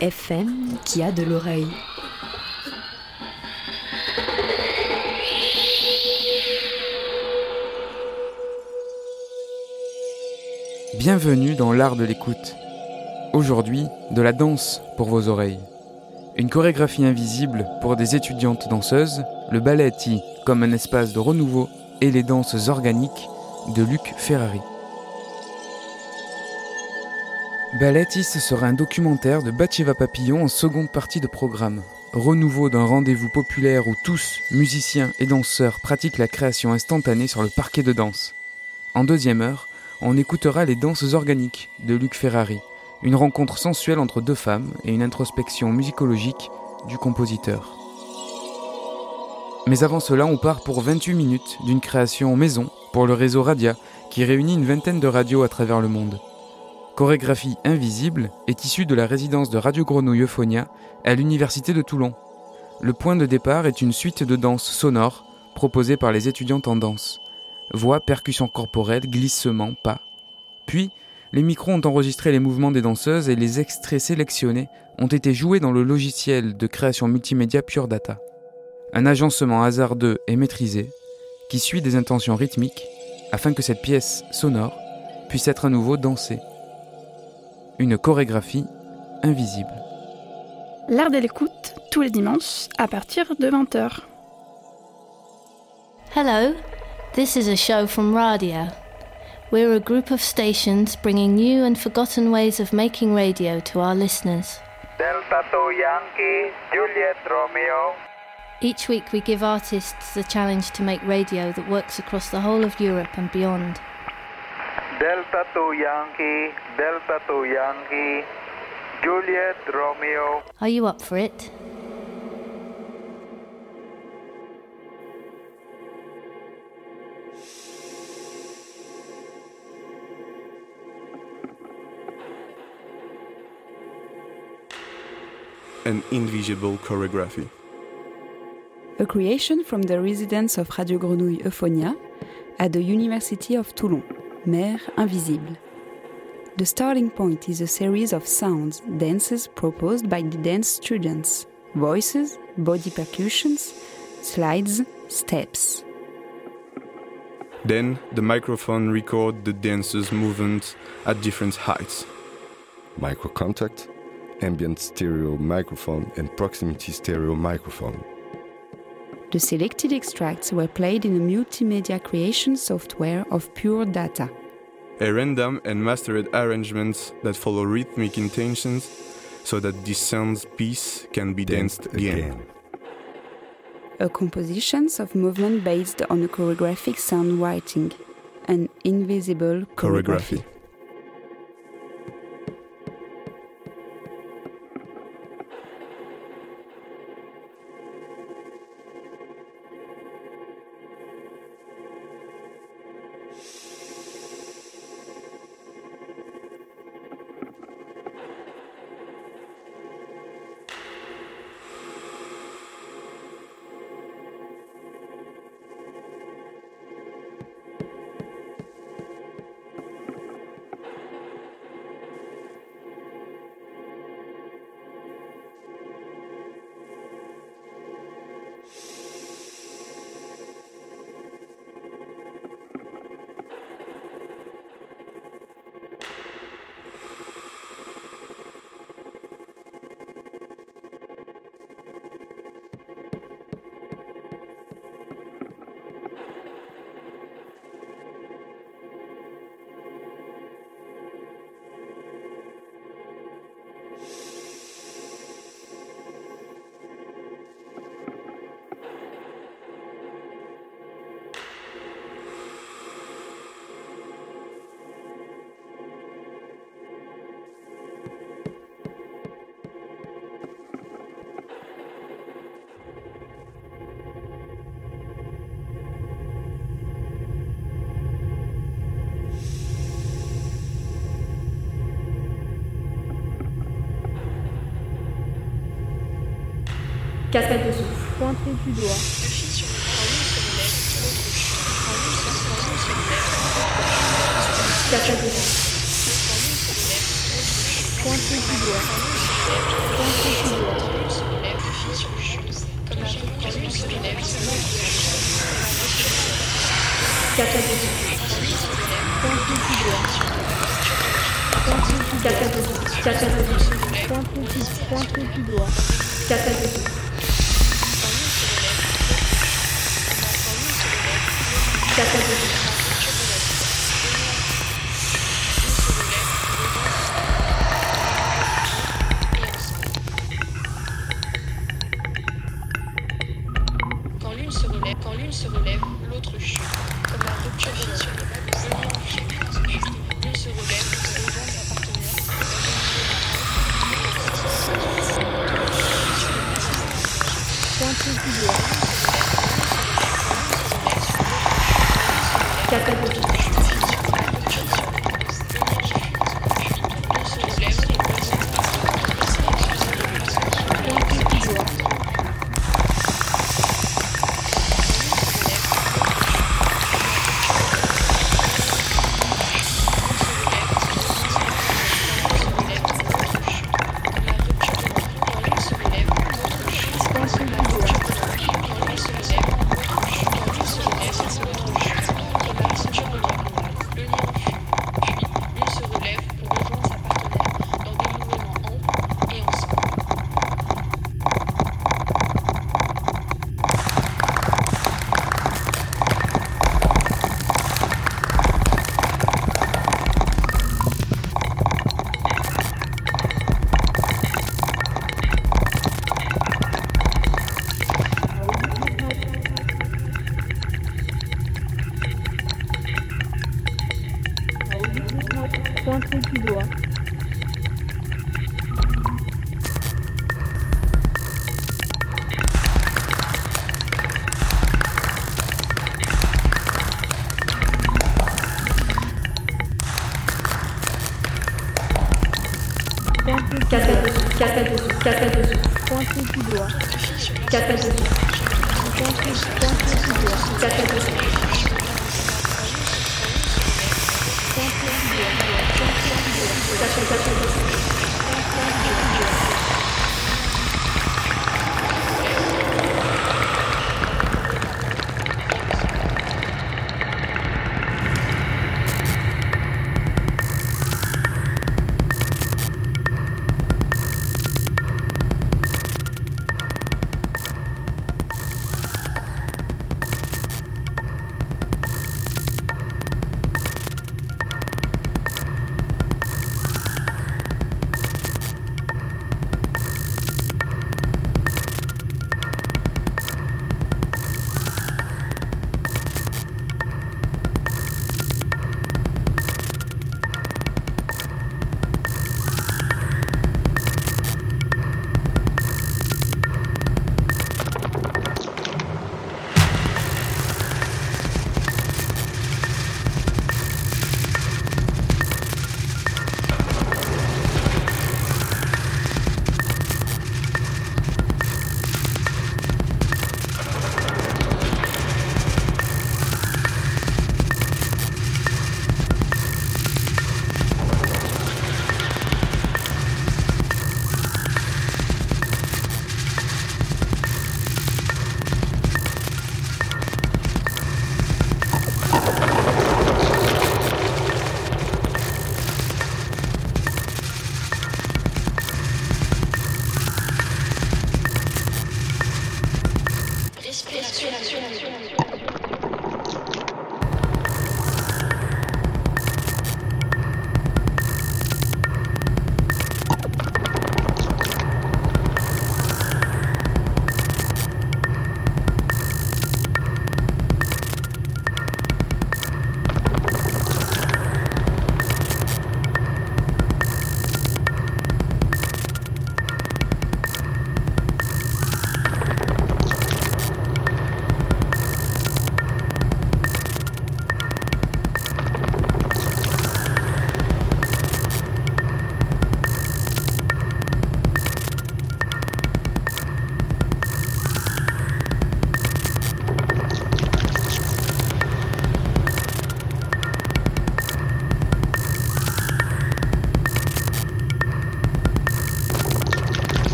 FM qui a de l'oreille. Bienvenue dans l'art de l'écoute. Aujourd'hui, de la danse pour vos oreilles. Une chorégraphie invisible pour des étudiantes danseuses, le ballet comme un espace de renouveau et les danses organiques de Luc Ferrari. Balletti, ce sera un documentaire de Batcheva Papillon en seconde partie de programme. Renouveau d'un rendez-vous populaire où tous, musiciens et danseurs, pratiquent la création instantanée sur le parquet de danse. En deuxième heure, on écoutera les danses organiques de Luc Ferrari, une rencontre sensuelle entre deux femmes et une introspection musicologique du compositeur. Mais avant cela, on part pour 28 minutes d'une création maison pour le réseau Radia qui réunit une vingtaine de radios à travers le monde. Chorégraphie invisible est issue de la résidence de Radio Grenouille Euphonia à l'Université de Toulon. Le point de départ est une suite de danses sonores proposées par les étudiantes en danse. Voix, percussions corporelles, glissements, pas. Puis, les micros ont enregistré les mouvements des danseuses et les extraits sélectionnés ont été joués dans le logiciel de création multimédia Pure Data. Un agencement hasardeux et maîtrisé qui suit des intentions rythmiques afin que cette pièce sonore puisse être à nouveau dansée. Une chorégraphie invisible. L'art de l'écoute, tous les dimanches, à partir de 20h. Hello, this is a show from Radio. We're a group of stations bringing new and forgotten ways of making radio to our listeners. Delta 2 Yankee, Juliet Romeo. Each week we give artists the challenge to make radio that works across the whole of Europe and beyond. Delta 2 Yankee, Delta 2 Yankee, Juliet Romeo. Are you up for it? an invisible choreography. a creation from the residence of Radio Grenouille Euphonia at the University of Toulon, Mer Invisible. The starting point is a series of sounds, dances proposed by the dance students, voices, body percussions, slides, steps. Then the microphone record the dancers' movements at different heights. micro contact, ambient stereo microphone, and proximity stereo microphone. The selected extracts were played in a multimedia creation software of Pure Data. A random and mastered arrangements that follow rhythmic intentions so that this sounds piece can be danced again. A compositions of movement based on a choreographic sound writing, an invisible choreography. Choreography.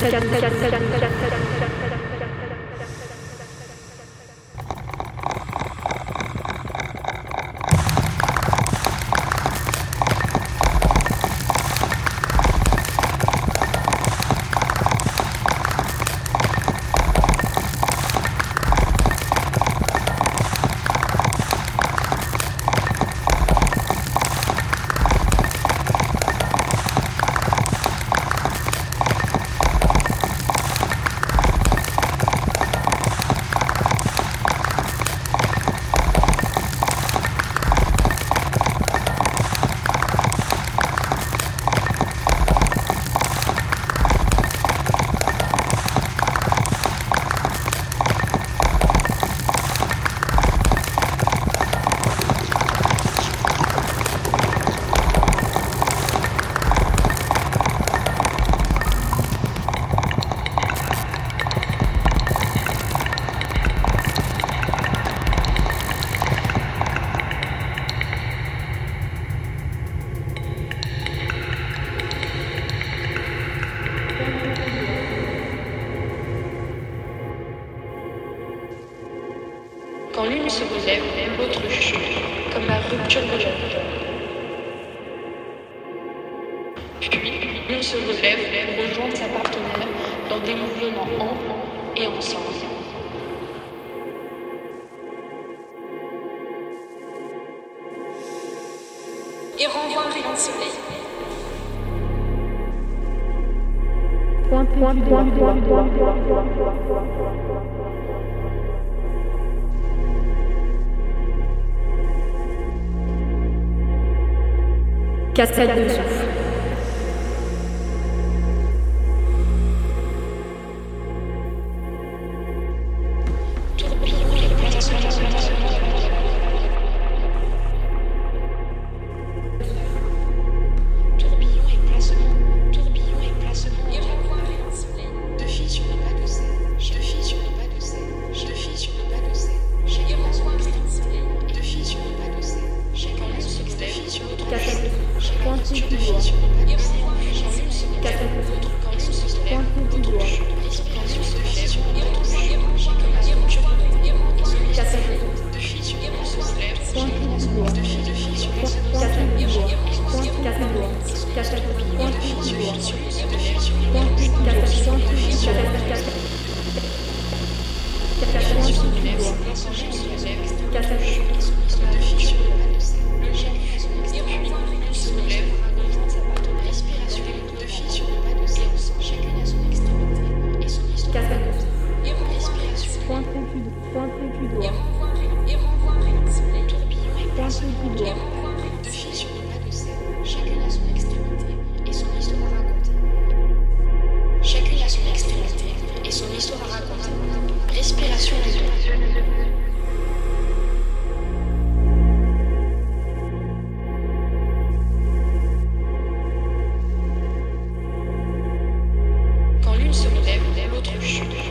Chan, chan, chan, chan, chan, chan, chan. L'autre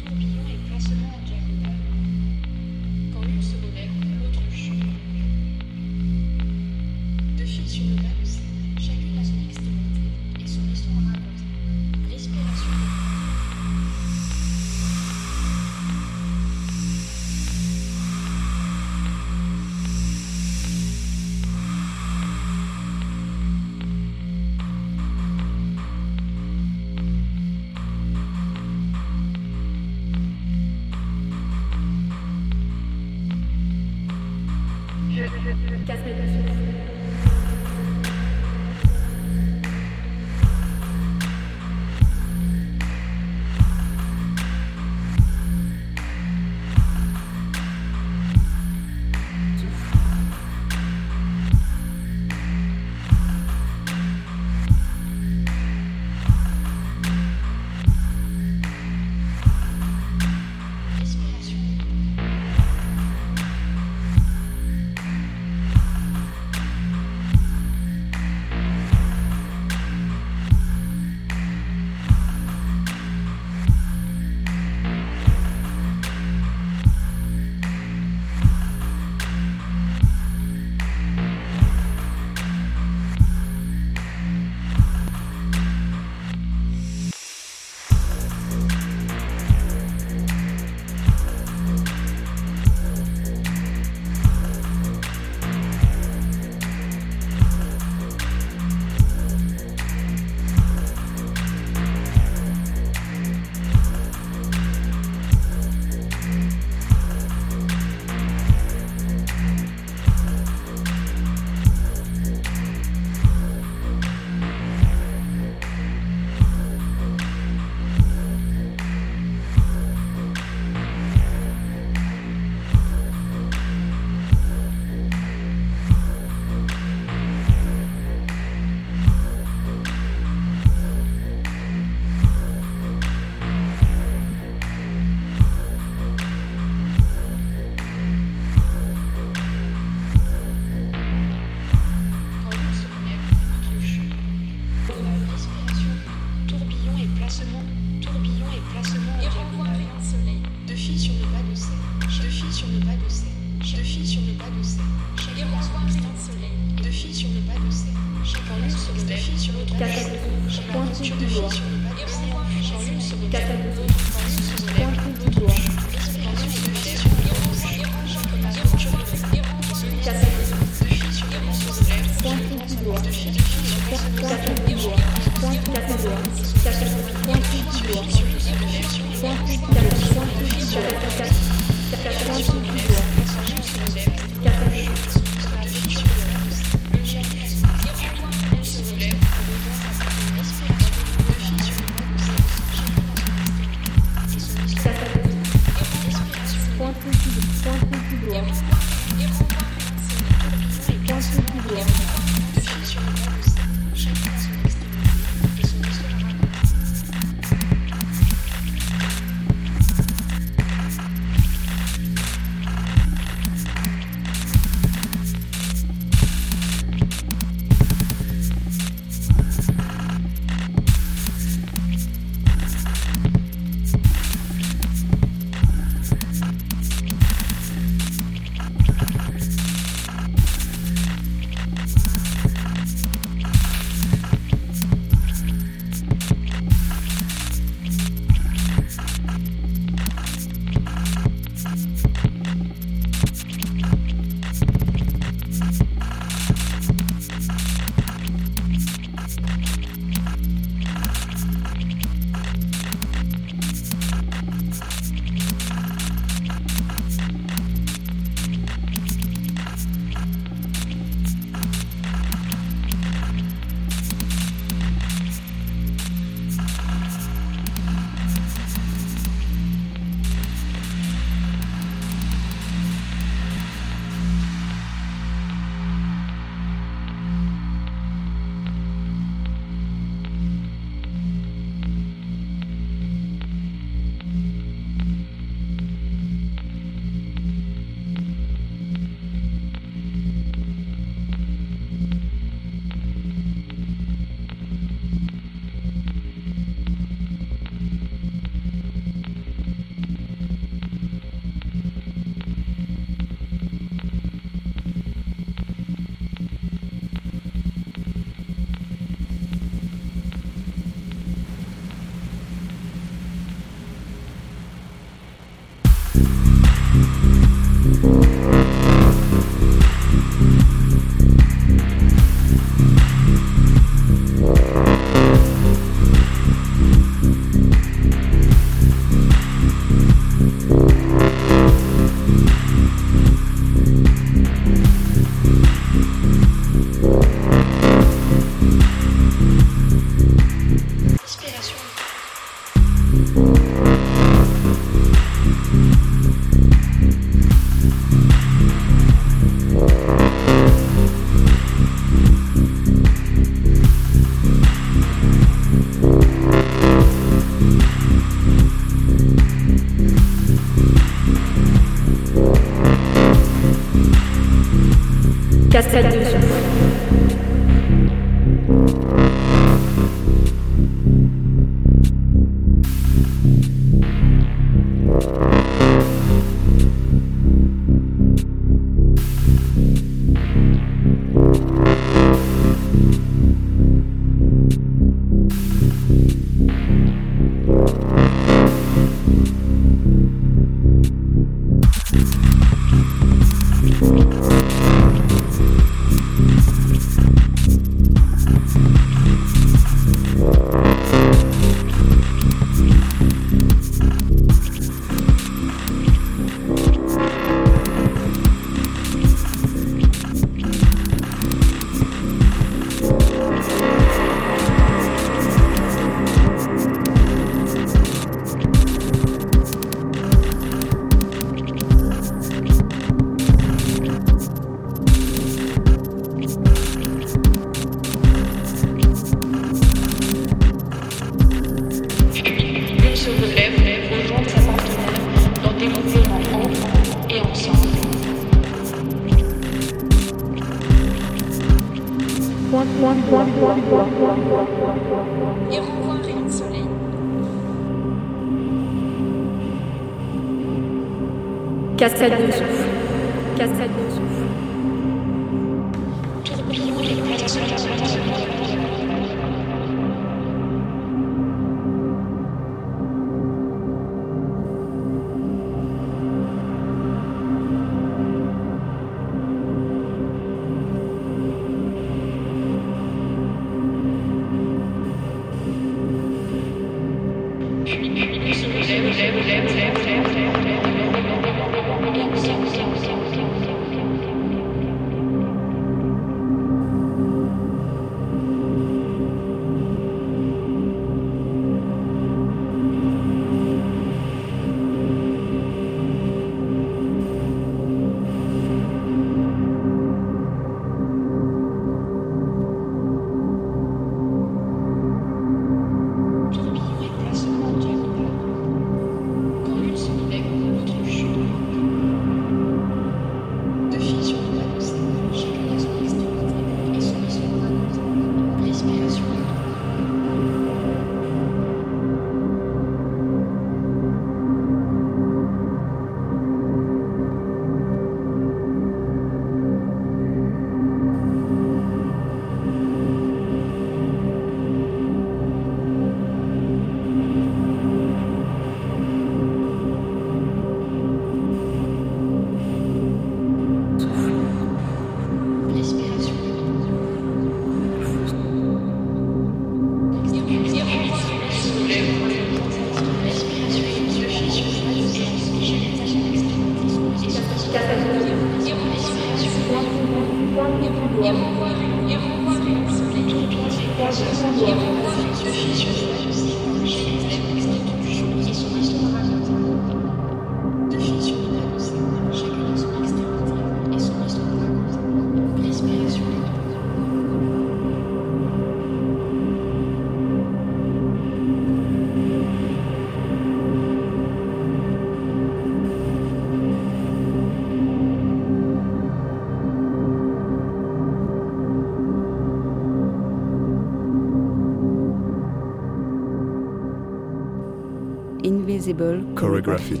Invisible Choreography.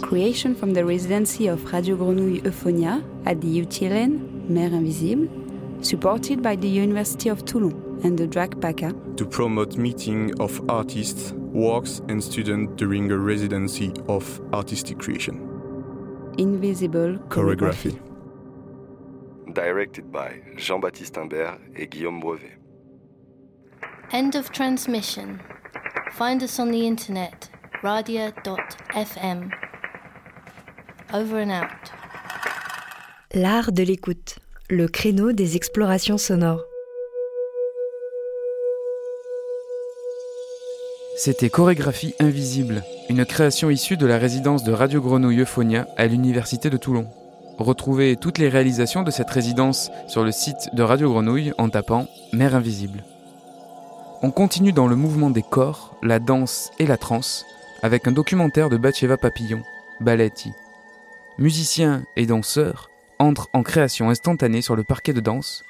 Creation from the residency of Radio Grenouille Euphonia at the UTLN, Mer Invisible, supported by the University of Toulon and the Drag PACA. to promote meeting of artists, works and students during a residency of artistic creation. Invisible Choreography. Directed by Jean-Baptiste Imbert et Guillaume Brevet. End of transmission. Find us on the internet, radia.fm. Over and out. L'art de l'écoute, le créneau des explorations sonores. C'était Chorégraphie Invisible, une création issue de la résidence de Radio Grenouille Euphonia à l'Université de Toulon. Retrouvez toutes les réalisations de cette résidence sur le site de Radio Grenouille en tapant Mer Invisible. On continue dans le mouvement des corps, la danse et la transe avec un documentaire de Batcheva Papillon, Balletti. Musiciens et danseurs entrent en création instantanée sur le parquet de danse,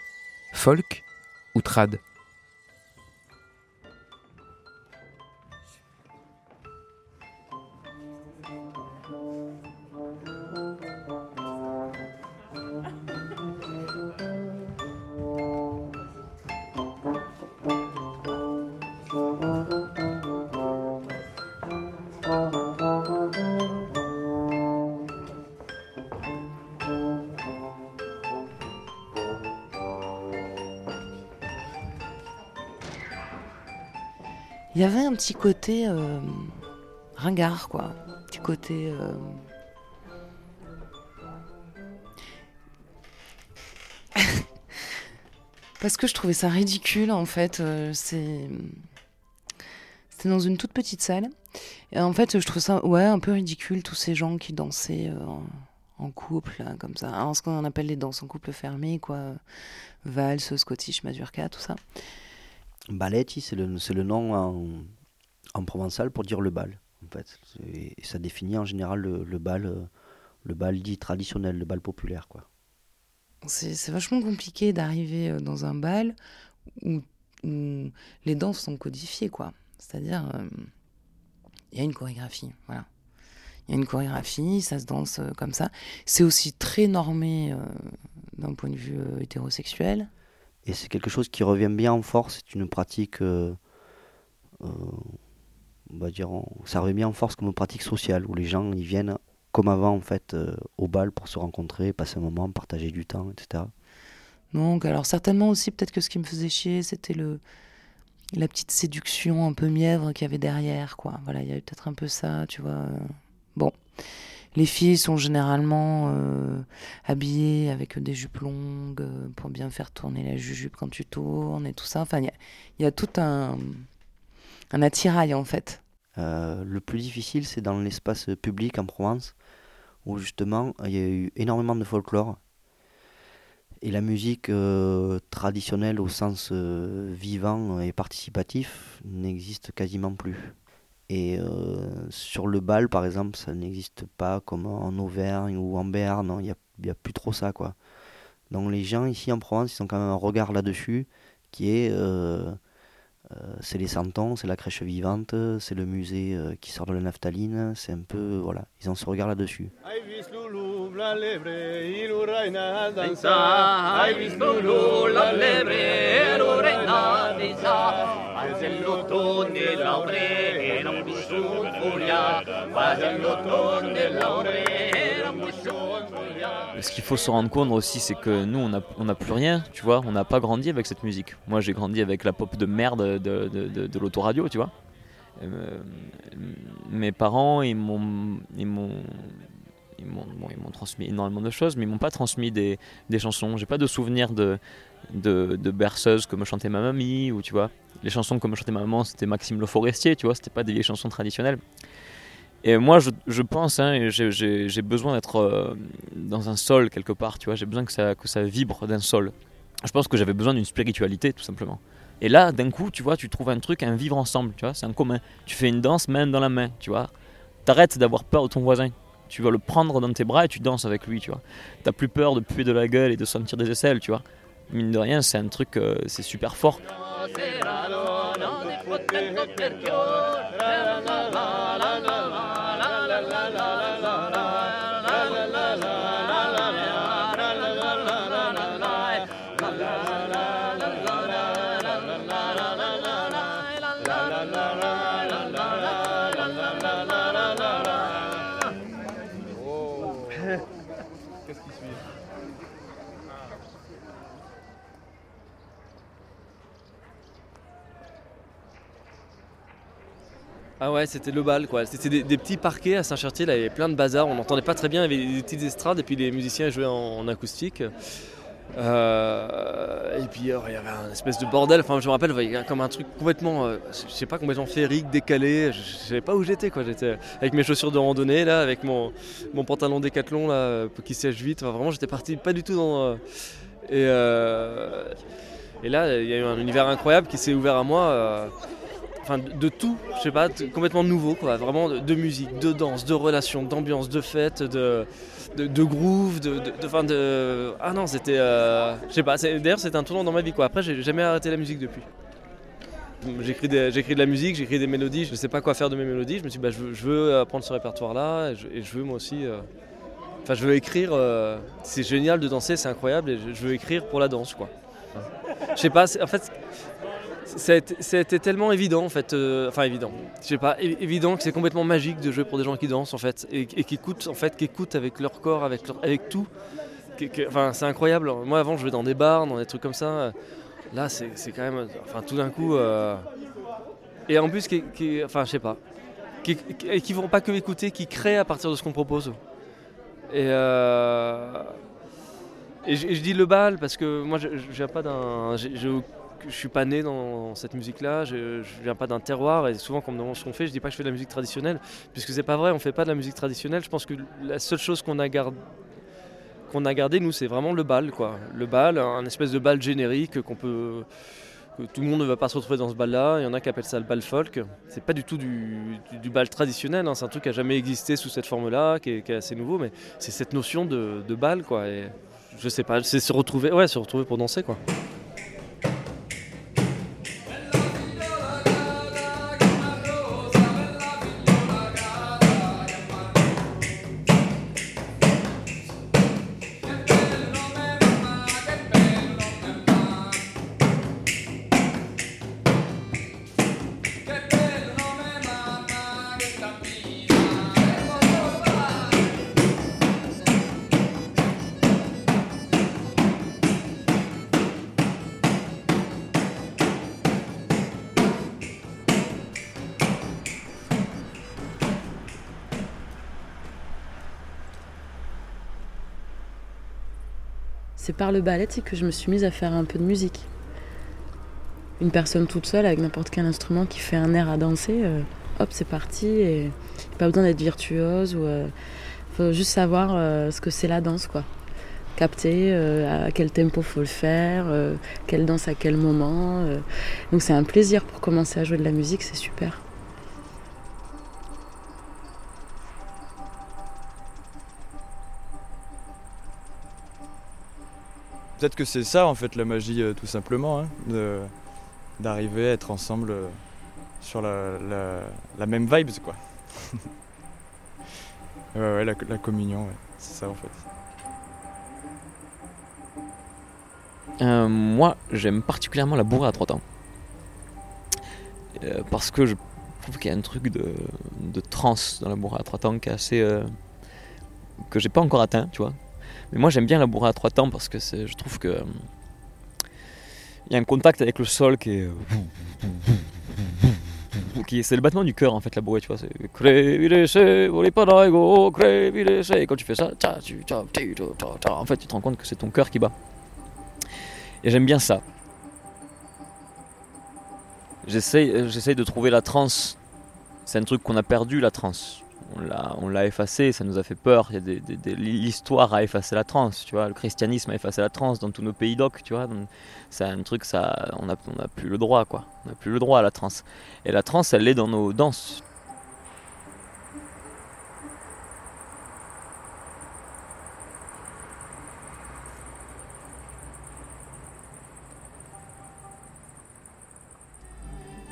folk ou trad. Il y avait un petit côté euh, ringard, quoi. Un petit côté. euh, Parce que je trouvais ça ridicule, en fait. euh. C'était dans une toute petite salle. Et en fait, je trouve ça, ouais, un peu ridicule, tous ces gens qui dansaient euh, en, couple, comme ça. Alors, ce qu'on appelle les danses en couple fermé, quoi. Valse, Scottish, Mazurka, tout ça. Balletti, c'est le, nom en, en provençal pour dire le bal, en fait. Ça définit en général le, bal, euh, le bal dit traditionnel, le bal populaire, quoi. c'est vachement compliqué d'arriver euh, dans un bal où, les danses sont codifiées, quoi. C'est-à-dire, euh, il y a une chorégraphie, voilà. Il y a une chorégraphie, ça se danse euh, comme ça. C'est aussi très normé euh, d'un point de vue euh, hétérosexuel. Et c'est quelque chose qui revient bien en force. C'est une pratique, euh, euh, on va dire, ça revient bien en force comme pratique sociale où les gens ils viennent comme avant en fait euh, au bal pour se rencontrer, passer un moment, partager du temps, etc. Donc, alors certainement aussi, peut-être que ce qui me faisait chier, c'était le la petite séduction un peu mièvre qu'il y avait derrière, quoi. Voilà, il y avait peut-être un peu ça, tu vois. Bon, les filles sont généralement euh, habillées avec des jupes longues euh, pour bien faire tourner la jujupe quand tu tournes et tout ça. Enfin, il y a, tout un un attirail en fait. Euh, le plus difficile, c'est dans l'espace public en Provence, où justement il y a eu énormément de folklore. Et la musique traditionnelle au sens vivant et participatif n'existe quasiment plus. Et euh, sur le bal, par exemple, ça n'existe pas comme en Auvergne ou en Béarn, il n'y a, y a plus trop ça. quoi. Donc les gens ici en Provence, ils ont quand même un regard là-dessus qui est... euh, c'est les santons, c'est la crèche vivante, c'est le musée euh, qui sort de la naphtaline, c'est un peu, voilà, ils ont ce regard là-dessus. Ce qu'il faut se rendre compte aussi, c'est que nous, on n'a plus rien, tu vois. On n'a pas grandi avec cette musique. Moi, j'ai grandi avec la pop de merde de, l'autoradio, tu vois. Euh, mes parents, ils m'ont, transmis énormément de choses, mais ils m'ont pas transmis des, des chansons. J'ai pas de souvenir de, berceuses comme chantait ma mamie, ou tu vois. Les chansons comme chantait ma maman, c'était Maxime Le Forestier, tu vois. C'était pas des vieilles chansons traditionnelles. Et moi, je, je pense, hein, j'ai besoin d'être euh, dans un sol quelque part, tu vois. J'ai besoin que ça, que ça vibre d'un sol. Je pense que j'avais besoin d'une spiritualité, tout simplement. Et là, d'un coup, tu vois, tu trouves un truc, un vivre ensemble, tu vois, c'est un commun. Tu fais une danse main dans la main, tu vois. T'arrêtes d'avoir peur de ton voisin. Tu vas le prendre dans tes bras et tu danses avec lui, tu vois. T'as plus peur de puer de la gueule et de sentir des aisselles, tu vois. Mine de rien, c'est un truc, euh, c'est super fort. Ah ouais, c'était le bal quoi. C'était des, petits parquets à Saint-Chartier, là il y avait plein de bazar, on n'entendait pas très bien, il y avait des petites estrades et puis les musiciens jouaient en, acoustique. Euh, et puis euh, il y avait un espèce de bordel, enfin je me rappelle, il y comme un truc complètement, euh, je sais pas, complètement féerique, décalé, je, je savais pas où j'étais quoi. J'étais avec mes chaussures de randonnée là, avec mon, mon pantalon décathlon là, euh, qui sèche vite, enfin, vraiment j'étais parti pas du tout dans. et là il y a eu un univers incroyable qui s'est ouvert à moi. Euh, de, tout, je sais pas, complètement nouveau quoi, vraiment de, musique, de danse, de relations, d'ambiance, de fête, de, de, groove, de, de, de, ah non c'était, euh, je sais pas, d'ailleurs c'était un tournant dans ma vie quoi. Après j'ai jamais arrêté la musique depuis. J'écris, de la musique, j'écris des mélodies, je sais pas quoi faire de mes mélodies, je me suis dit bah, je, veux, apprendre ce répertoire là et je, veux moi aussi, euh, enfin je veux écrire, euh, c'est génial de danser, c'est incroyable et je, je veux écrire pour la danse quoi. Je sais pas, en fait été tellement évident en fait, euh, enfin évident, je sais pas, évident que c'est complètement magique de jouer pour des gens qui dansent en fait et, qui écoutent en fait, qui écoutent avec leur corps, avec, avec tout. Enfin c'est incroyable. Moi avant je jouais dans des bars, dans des trucs comme ça. Là c'est quand même, enfin tout d'un coup. euh, Et en plus qui, qui- enfin je sais pas, qui, et qui vont pas que écouter, qui créent à partir de ce qu'on propose. Et euh, et je, dis le bal parce que moi je, je pas d'un. Je suis pas né dans cette musique-là, je, je viens pas d'un terroir et souvent quand on me demande ce qu'on fait, je dis pas que je fais de la musique traditionnelle, puisque c'est pas vrai, on fait pas de la musique traditionnelle. Je pense que la seule chose qu'on a gardé qu'on a gardé nous c'est vraiment le bal quoi le bal un espèce de bal générique qu'on peut que tout le monde ne va pas se retrouver dans ce bal là il y en a qui appellent ça le bal folk c'est pas du tout du, bal traditionnel hein. c'est un truc qui a jamais existé sous cette forme là qui est, assez nouveau mais c'est cette notion de, de bal quoi et je sais pas, c'est se retrouver, ouais, se retrouver pour danser quoi. Par le ballet c'est que je me suis mise à faire un peu de musique. Une personne toute seule avec n'importe quel instrument qui fait un air à danser, euh, hop, c'est parti. Et pas besoin d'être virtuose ou. euh, faut juste savoir euh, ce que c'est la danse, quoi. Capter à quel tempo faut le faire, quelle danse à quel moment. Donc c'est un plaisir pour commencer à jouer de la musique, c'est super. Peut-être que c'est ça en fait la magie euh, tout simplement, hein, d'arriver à être ensemble euh, sur la, la- même vibes quoi. ouais, ouais, la, communion, c'est ça en fait. Euh, moi, j'aime particulièrement la bourrée à trois temps. Parce que je trouve qu'il y a un truc de, de dans la bourrée à trois temps qui est assez. que j'ai pas encore atteint, tu vois. Mais moi, j'aime bien la bourrée à trois temps parce que je trouve que. euh, Il y a un contact avec le sol qui est. euh, c'est le battement du cœur en fait la bourrée tu vois c'est et quand tu fais ça en fait tu te rends compte que c'est ton cœur qui bat et j'aime bien ça. J'essaye, euh, j'essaye de trouver la transe. C'est un truc qu'on a perdu, la transe. On l'a, effacé, ça nous a fait peur. L'histoire a effacé la transe, tu vois. Le christianisme a effacé la transe dans tous nos pays d'oc, tu vois. C'est un truc, ça, on n'a plus le droit, quoi. On n'a plus le droit à la transe. Et la transe, elle est dans nos danses.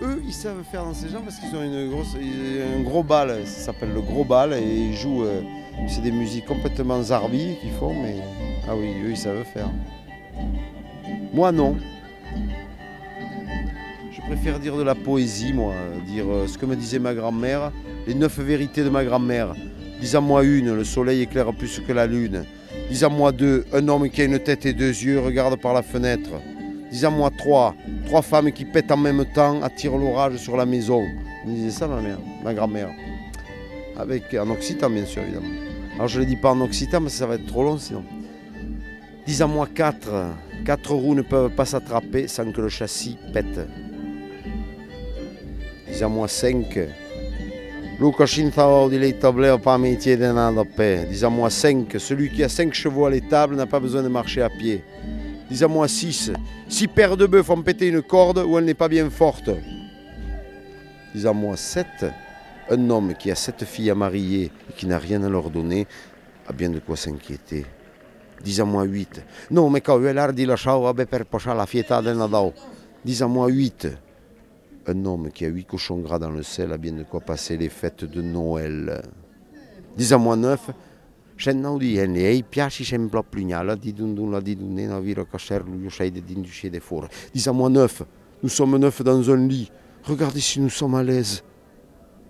Eux, ils savent faire dans ces gens parce qu'ils ont un gros bal, ça s'appelle le gros bal, et ils jouent. euh, c'est des musiques complètement zarbi qu'ils font, mais. Ah oui, eux, ils savent faire. Moi, non. Je préfère dire de la poésie, moi. Dire euh, ce que me disait ma grand-mère, les neuf vérités de ma grand-mère. Dis-en-moi une, le soleil éclaire plus que la lune. Dis-en-moi deux, un homme qui a une tête et deux yeux regarde par la fenêtre. Dis-en-moi trois, trois femmes qui pètent en même temps attirent l'orage sur la maison. Me disait ça, ma mère, ma grand-mère. Avec, en occitan, bien sûr, évidemment. Alors, je ne le dis pas en occitan, que ça va être trop long sinon. Dis-en-moi quatre. Quatre roues ne peuvent pas s'attraper sans que le châssis pète. Dis-en-moi cinq. Luca Cintao di l'établir par métier d'un paix. Dis-en-moi cinq. Celui qui a cinq chevaux à l'étable n'a pas besoin de marcher à pied. Dis-en-moi six. Six paires de bœufs font péter une corde où elle n'est pas bien forte. Dis-en-moi sept. Un homme qui a sept filles à marier et qui n'a rien à leur donner a bien de quoi s'inquiéter. Dis-en-moi huit. Non, mais quand elle a dit la chao abbia per posare la fieta del Nadal. Dis-en-moi huit. Un homme qui a huit cochons gras dans le sel a bien de quoi passer les fêtes de Noël. Dis-en-moi neuf. Scendau di enne, e piaci sempre plugna, la di dundun, la di dunne, la vira cacher, lui chai de d'induché des fours. Dis-en-moi neuf. Nous sommes neuf dans un lit. Regardez si nous sommes à l'aise.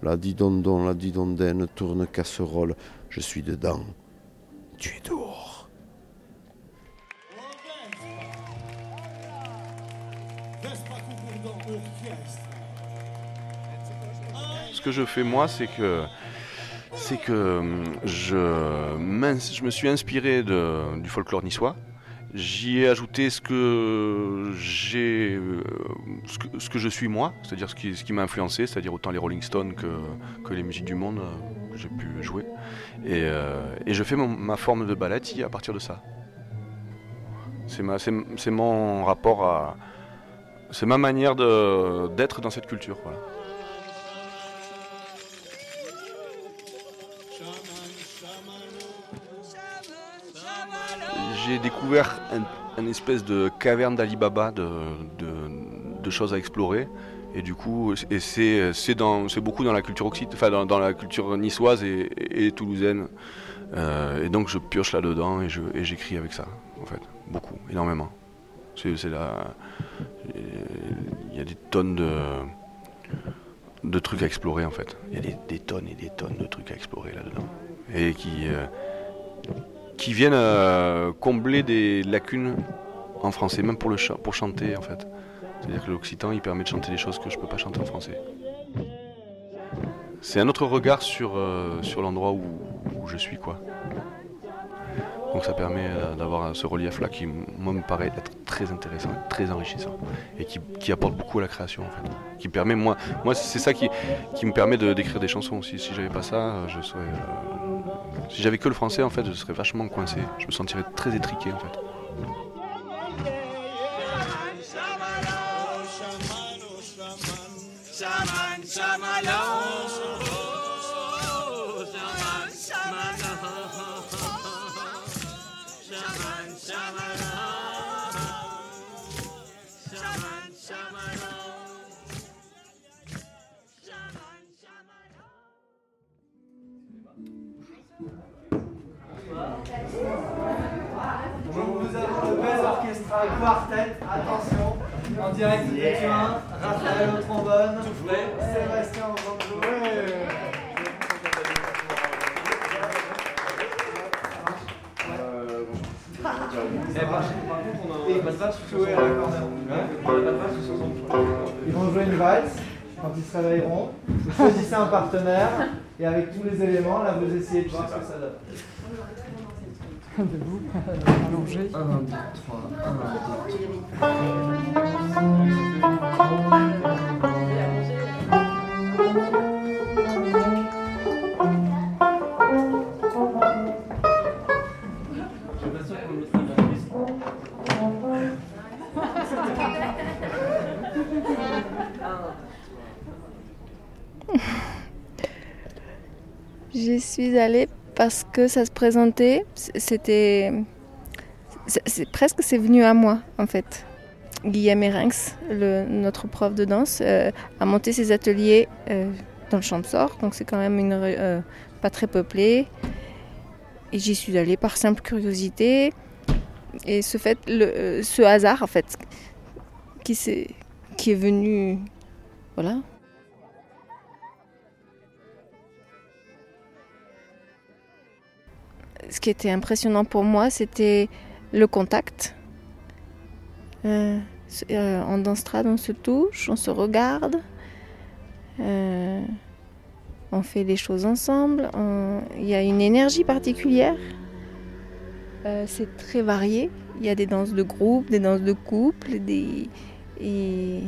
La di dondon, la di dondaine, tourne casserole. Je suis dedans. Tu es dehors. Ce que je fais moi, c'est que c'est que hum, je, je me suis inspiré du folklore niçois. J'y ai ajouté ce que j'ai, euh, ce ce que je suis moi, c'est-à-dire ce qui, ce qui m'a influencé, c'est-à-dire autant les Rolling Stones que, que les musiques du monde euh, que j'ai pu jouer. Et, euh, et je fais ma forme de balati à partir de ça. C'est mon rapport à, c'est ma manière d'être dans cette culture. Voilà. J'ai découvert un, espèce de caverne d'Alibaba de, de, choses à explorer. Et du coup, c'est, beaucoup dans la culture occitane, enfin dans, la culture niçoise et, toulousaine. Euh, et donc je pioche là-dedans et, j'écris avec ça, en fait. Beaucoup, énormément. C'est, la... Il y a des tonnes de, de trucs à explorer, en fait. Il y a des, des tonnes et des tonnes de trucs à explorer là-dedans. Et qui, euh, qui viennent euh, combler des lacunes en français, même pour, le pour chanter, en fait. C'est-à-dire que l'occitan, il permet de chanter des choses que je peux pas chanter en français. C'est un autre regard sur, euh, sur l'endroit où, je suis, quoi. Donc ça permet euh, d'avoir ce relief-là qui, moi, me paraît être très intéressant, très enrichissant, et qui, qui apporte beaucoup à la création, en fait. Qui permet, moi, moi c'est ça qui, qui me permet d'écrire des chansons aussi. Si j'avais pas ça, je serais... si j'avais que le français, en fait, je serais vachement coincé. Je me sentirais très étriqué, en fait. Shamalo. Shaman, quartet, attention, en direct de Turin, Raphaël au trombone, Sébastien au banjo. Ils vont jouer une valse quand ils se réveilleront. Vous choisissez un partenaire et avec tous les éléments, là vous essayez de voir ce que ça donne. Debout, allongé. 1, 2, 3, J'y suis allée parce que ça se présentait. C'était. presque c'est venu à moi, en fait. Guillaume Erinx, notre prof de danse, euh, a monté ses ateliers euh, dans le Champsor, donc c'est quand même une, euh, pas très peuplé. Et j'y suis allée par simple curiosité. Et ce, fait, ce hasard, en fait, qui, qui est venu. Voilà, ce qui était impressionnant pour moi, c'était le contact. Euh, euh, en danstrade, on se touche, on se regarde, euh, on fait les choses ensemble. Il y a une énergie particulière. Euh, c'est très varié. Il y a des danses de groupe, des danses de couple, des et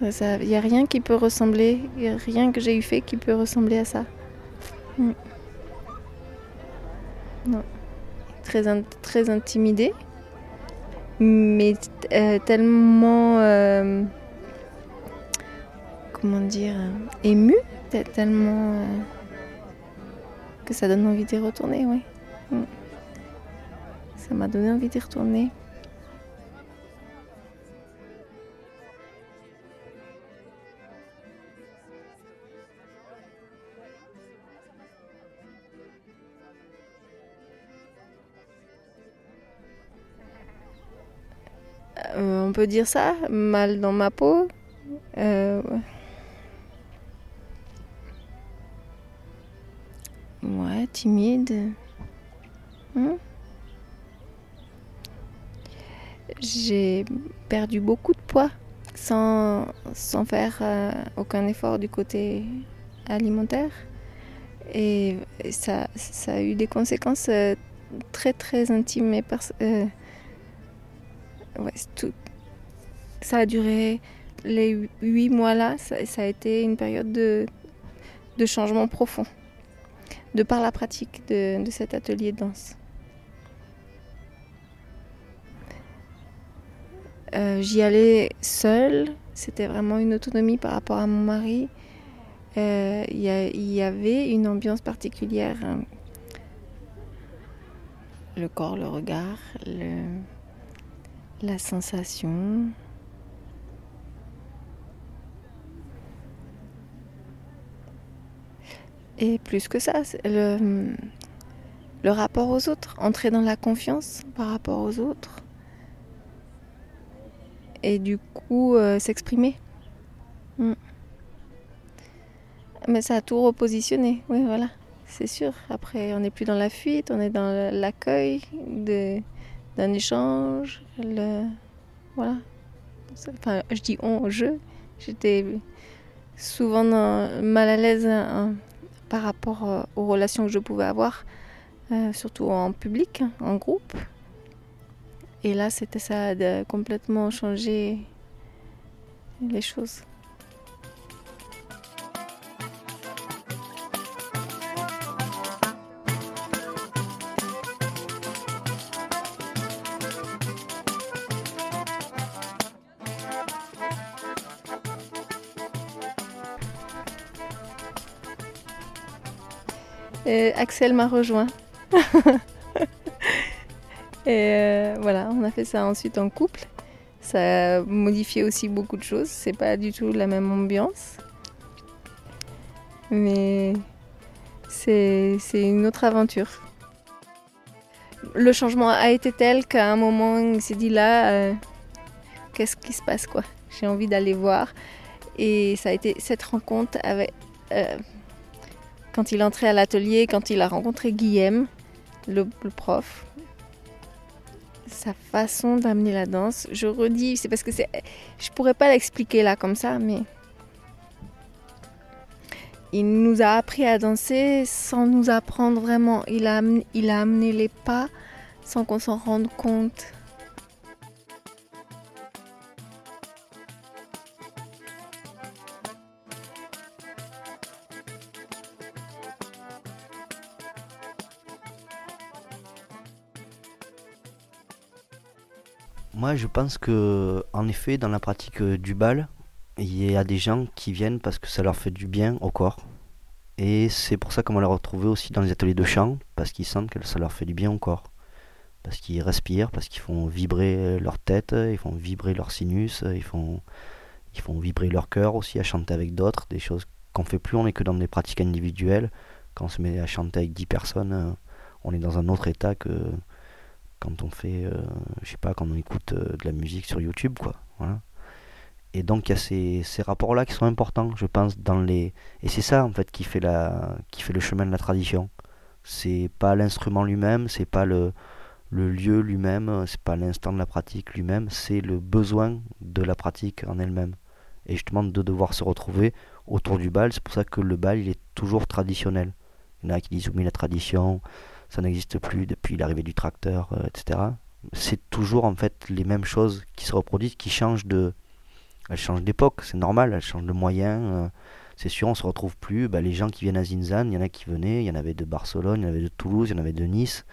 il n'y a rien qui peut ressembler, rien que j'ai eu fait qui peut ressembler à ça. Mm. Très, in- très intimidée, mais euh, tellement. euh, comment dire Émue, te- tellement. euh, que ça donne envie d'y retourner, oui. Mm. Ça m'a donné envie d'y retourner. Euh, on peut dire ça, mal dans ma peau? Euh, ouais, timide. Hmm. J'ai perdu beaucoup de poids sans, sans faire euh, aucun effort du côté alimentaire. Et ça, ça a eu des conséquences très très intimes Ça a duré les hu- huit mois là, ça, ça a été une période de, changement profond, de par la pratique de, cet atelier de danse. Euh, J'y allais seule, c'était vraiment une autonomie par rapport à mon mari. Euh, Il y, a- il y avait une ambiance particulière. hein. le corps, le regard, le, la sensation. Et plus que ça, le, rapport aux autres, entrer dans la confiance par rapport aux autres. Et du coup, euh, s'exprimer. Mm. Mais ça a tout repositionné, oui, voilà, c'est sûr. Après, on n'est plus dans la fuite, on est dans l'accueil de- d'un échange. Le... Voilà. Enfin, je dis on, je. J'étais souvent mal à l'aise hein, par rapport euh, aux relations que je pouvais avoir, euh, surtout en public, en groupe. Et là, c'était ça de complètement changer les choses. Axel m'a rejoint. Et euh, voilà, on a fait ça ensuite en couple. Ça a modifié aussi beaucoup de choses. C'est pas du tout la même ambiance. Mais c'est une autre aventure. Le changement a été tel qu'à un moment, il s'est dit là, euh, qu'est-ce qui se passe quoi? J'ai envie d'aller voir. Et ça a été cette rencontre avec. euh, quand il entrait à l'atelier, quand il a rencontré Guillaume, le, prof, sa façon d'amener la danse, je redis, c'est parce que c'est, je pourrais pas l'expliquer là comme ça, mais il nous a appris à danser sans nous apprendre vraiment. Il a amené les pas sans qu'on s'en rende compte. Moi, je pense que, en effet, dans la pratique euh, du bal, il y a des gens qui viennent parce que ça leur fait du bien au corps. Et c'est pour ça qu'on va les retrouver aussi dans les ateliers de chant, parce qu'ils sentent que ça leur fait du bien au corps. Parce qu'ils respirent, parce qu'ils font vibrer leur tête, ils font vibrer leur sinus, ils font, ils font vibrer leur cœur aussi à chanter avec d'autres, des choses qu'on fait plus, on n'est que dans des pratiques individuelles. Quand on se met à chanter avec 10 personnes, euh, on est dans un autre état que quand on fait, euh, je sais pas, quand on écoute euh, de la musique sur YouTube, quoi. Voilà. Et donc il y a ces, ces rapports-là qui sont importants, je pense, dans les. Et c'est ça en fait qui fait la, qui fait le chemin de la tradition. C'est pas l'instrument lui-même, c'est pas le, le lieu lui-même, c'est pas l'instant de la pratique lui-même, c'est le besoin de la pratique en elle-même. Et justement de devoir se retrouver autour du bal, c'est pour ça que le bal il est toujours traditionnel. Il y en a qui disent oui la tradition, ça n'existe plus depuis l'arrivée du tracteur, euh, etc. C'est toujours en fait les mêmes choses qui se reproduisent, qui changent de, elles changent d'époque, c'est normal, elles changent de moyens. euh, c'est sûr, on se retrouve plus. Bah, les gens qui viennent à Zinzan, il y en a qui venaient, il y en avait de Barcelone, il y en avait de Toulouse, il y en avait de Nice,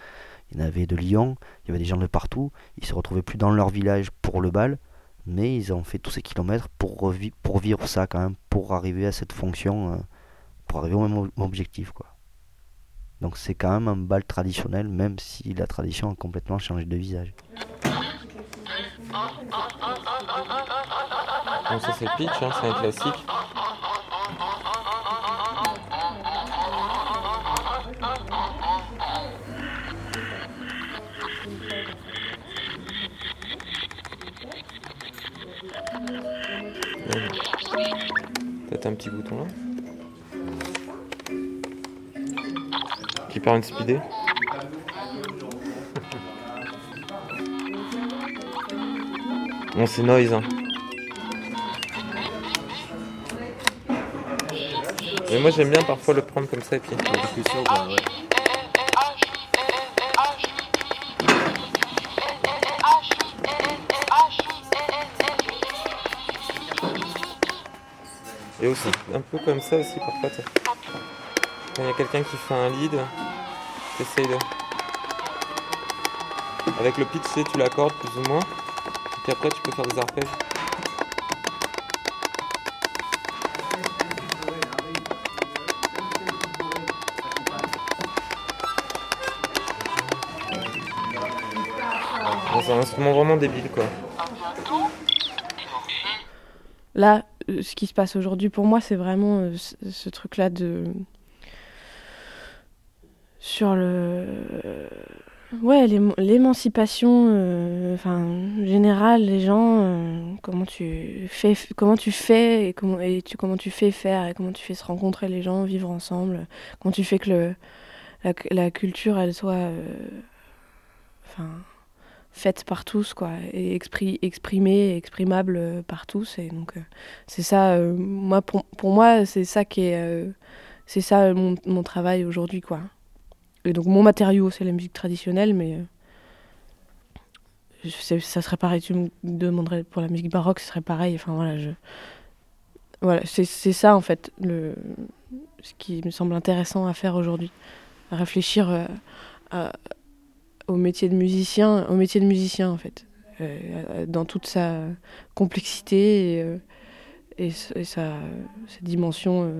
il y en avait de Lyon, il y avait des gens de partout. Ils se retrouvaient plus dans leur village pour le bal, mais ils ont fait tous ces kilomètres pour, pour vivre ça quand même, pour arriver à cette fonction, euh, pour arriver au même ob- objectif. Quoi. Donc c'est quand même un bal traditionnel, même si la tradition a complètement changé de visage. Donc ça c'est pitch, hein, c'est un classique. Peut-être un petit bouton là. Qui permet de speeder. Bon c'est noise hein. Mais moi j'aime bien parfois le prendre comme ça et puis. Et aussi un peu comme ça aussi parfois. Quand il y a quelqu'un qui fait un lead, t'essayes de. Avec le pitch, tu tu l'accordes plus ou moins. Et puis après tu peux faire des arpèges. c'est un instrument vraiment débile, quoi. Là, euh, ce qui se passe aujourd'hui pour moi, c'est vraiment euh, ce truc-là de. Sur le. Ouais, l'ém- l'émancipation euh, enfin, générale des gens, euh, comment tu fais, comment tu fais et, comment, et tu, comment tu fais faire et comment tu fais se rencontrer les gens, vivre ensemble, comment tu fais que le, la, culture elle soit euh, faite par tous quoi, et expri- exprimée, exprimable par tous. Et donc c'est ça, moi, pour, pour moi, c'est ça qui est, c'est ça mon, mon travail aujourd'hui quoi. Et donc mon matériau, c'est la musique traditionnelle, mais euh, ça serait pareil. Tu me demanderais pour la musique baroque, ce serait pareil. Enfin voilà, voilà, c'est ça en fait ce qui me semble intéressant à faire aujourd'hui, à réfléchir euh, au métier de musicien, au métier de musicien en fait, euh, dans toute sa complexité et, sa, sa dimension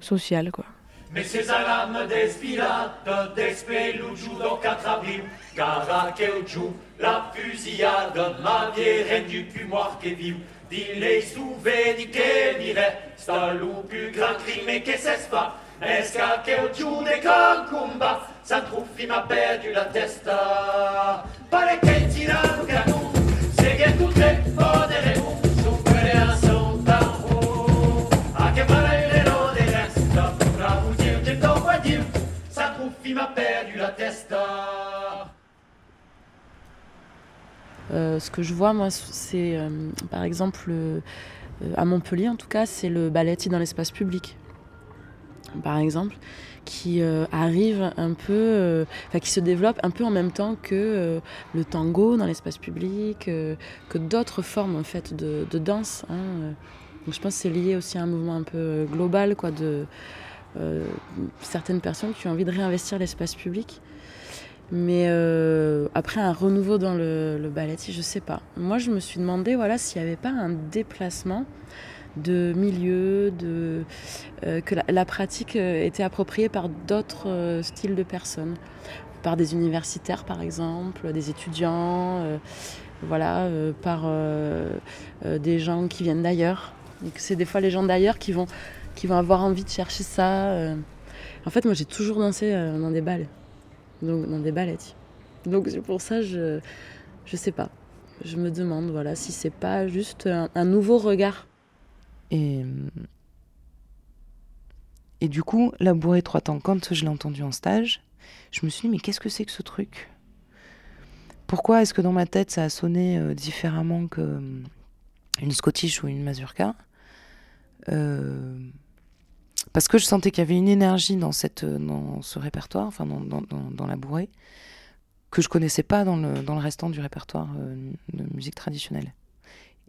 sociale quoi. Messieurs à l'âme d'Espilade, d'Espeluju do Catrabim, Caraqueuju, la fusillade, ma vieille reine du pumoir qui vive, dis-les souvenirs que mire, sta loup plus grand crime que c'est pas, Escaqueuju de Cancumba, ça trouve il m'a perdu la testa, pare che tirano canu, c'est que tout est poderemo, m'a perdu la testa. Euh, ce que je vois, moi, c'est euh, par exemple euh, à Montpellier, en tout cas, c'est le balletti dans l'espace public, par exemple, qui arrive un peu, enfin qui se développe un peu en même temps que le tango dans l'espace public, que d'autres formes en fait de, danse. hein. Donc je pense que c'est lié aussi à un mouvement un peu global, quoi, de euh, certaines personnes qui ont envie de réinvestir l'espace public. Mais euh, après un renouveau dans le, le balletti, je sais pas. Moi, je me suis demandé voilà, s'il n'y avait pas un déplacement de milieu, de, euh, que la, la pratique était appropriée par d'autres styles de personnes, par des universitaires par exemple, des étudiants, voilà, par des gens qui viennent d'ailleurs. C'est des fois les gens d'ailleurs qui vont, qui vont avoir envie de chercher ça. euh. En fait, moi, j'ai toujours dansé euh, dans des balles donc dans des ballettes. Donc pour ça je je sais pas. Je me demande voilà si c'est pas juste un, nouveau regard. Et, et du coup, la bourrée trois temps, quand je l'ai entendu en stage, je me suis dit, mais qu'est-ce que c'est que ce truc? Pourquoi est-ce que dans ma tête, ça a sonné euh, différemment que une Scottish ou une mazurka? Euh, Parce que je sentais qu'il y avait une énergie dans, cette, dans ce répertoire, enfin dans, dans, dans- la bourrée, que je connaissais pas dans le, dans le restant du répertoire euh, de musique traditionnelle.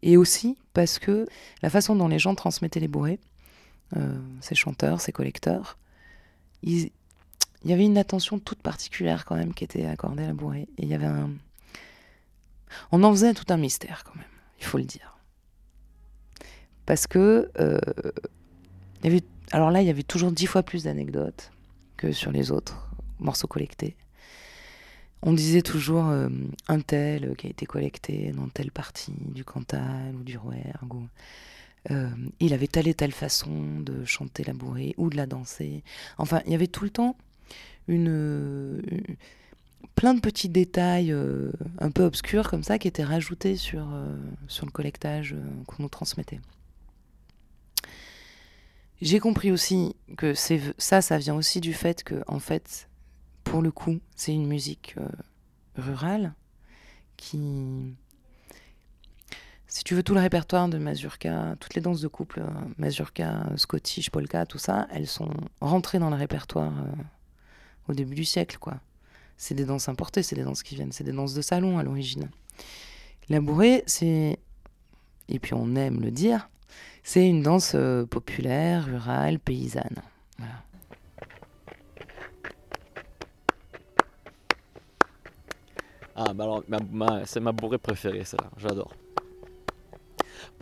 Et aussi parce que la façon dont les gens transmettaient les bourrées, euh, ces chanteurs, ces collecteurs, il y avait une attention toute particulière quand même qui était accordée à la bourrée. Et il y avait un... On en faisait tout un mystère quand même, il faut le dire. Parce que... euh. Alors là, il y avait toujours dix fois plus d'anecdotes que sur les autres morceaux collectés. On disait toujours euh, un tel qui a été collecté dans telle partie du Cantal ou du Rouergue. ou, euh, il avait telle et telle façon de chanter la bourrée ou de la danser. Enfin, il y avait tout le temps une, plein de petits détails un peu obscurs comme ça qui étaient rajoutés sur, sur le collectage qu'on nous transmettait. J'ai compris aussi que c'est ça, ça vient aussi du fait que, en fait, pour le coup, c'est une musique euh, rurale qui, si tu veux, tout le répertoire de mazurka, toutes les danses de couple, euh, mazurka, scottish, polka, tout ça, elles sont rentrées dans le répertoire euh, au début du siècle, quoi. C'est des danses importées, c'est des danses qui viennent, c'est des danses de salon à l'origine. La bourrée, c'est, et puis on aime le dire, c'est une danse euh, populaire, rurale, paysanne. Ah, bah alors, c'est ma bourrée préférée, celle-là. J'adore.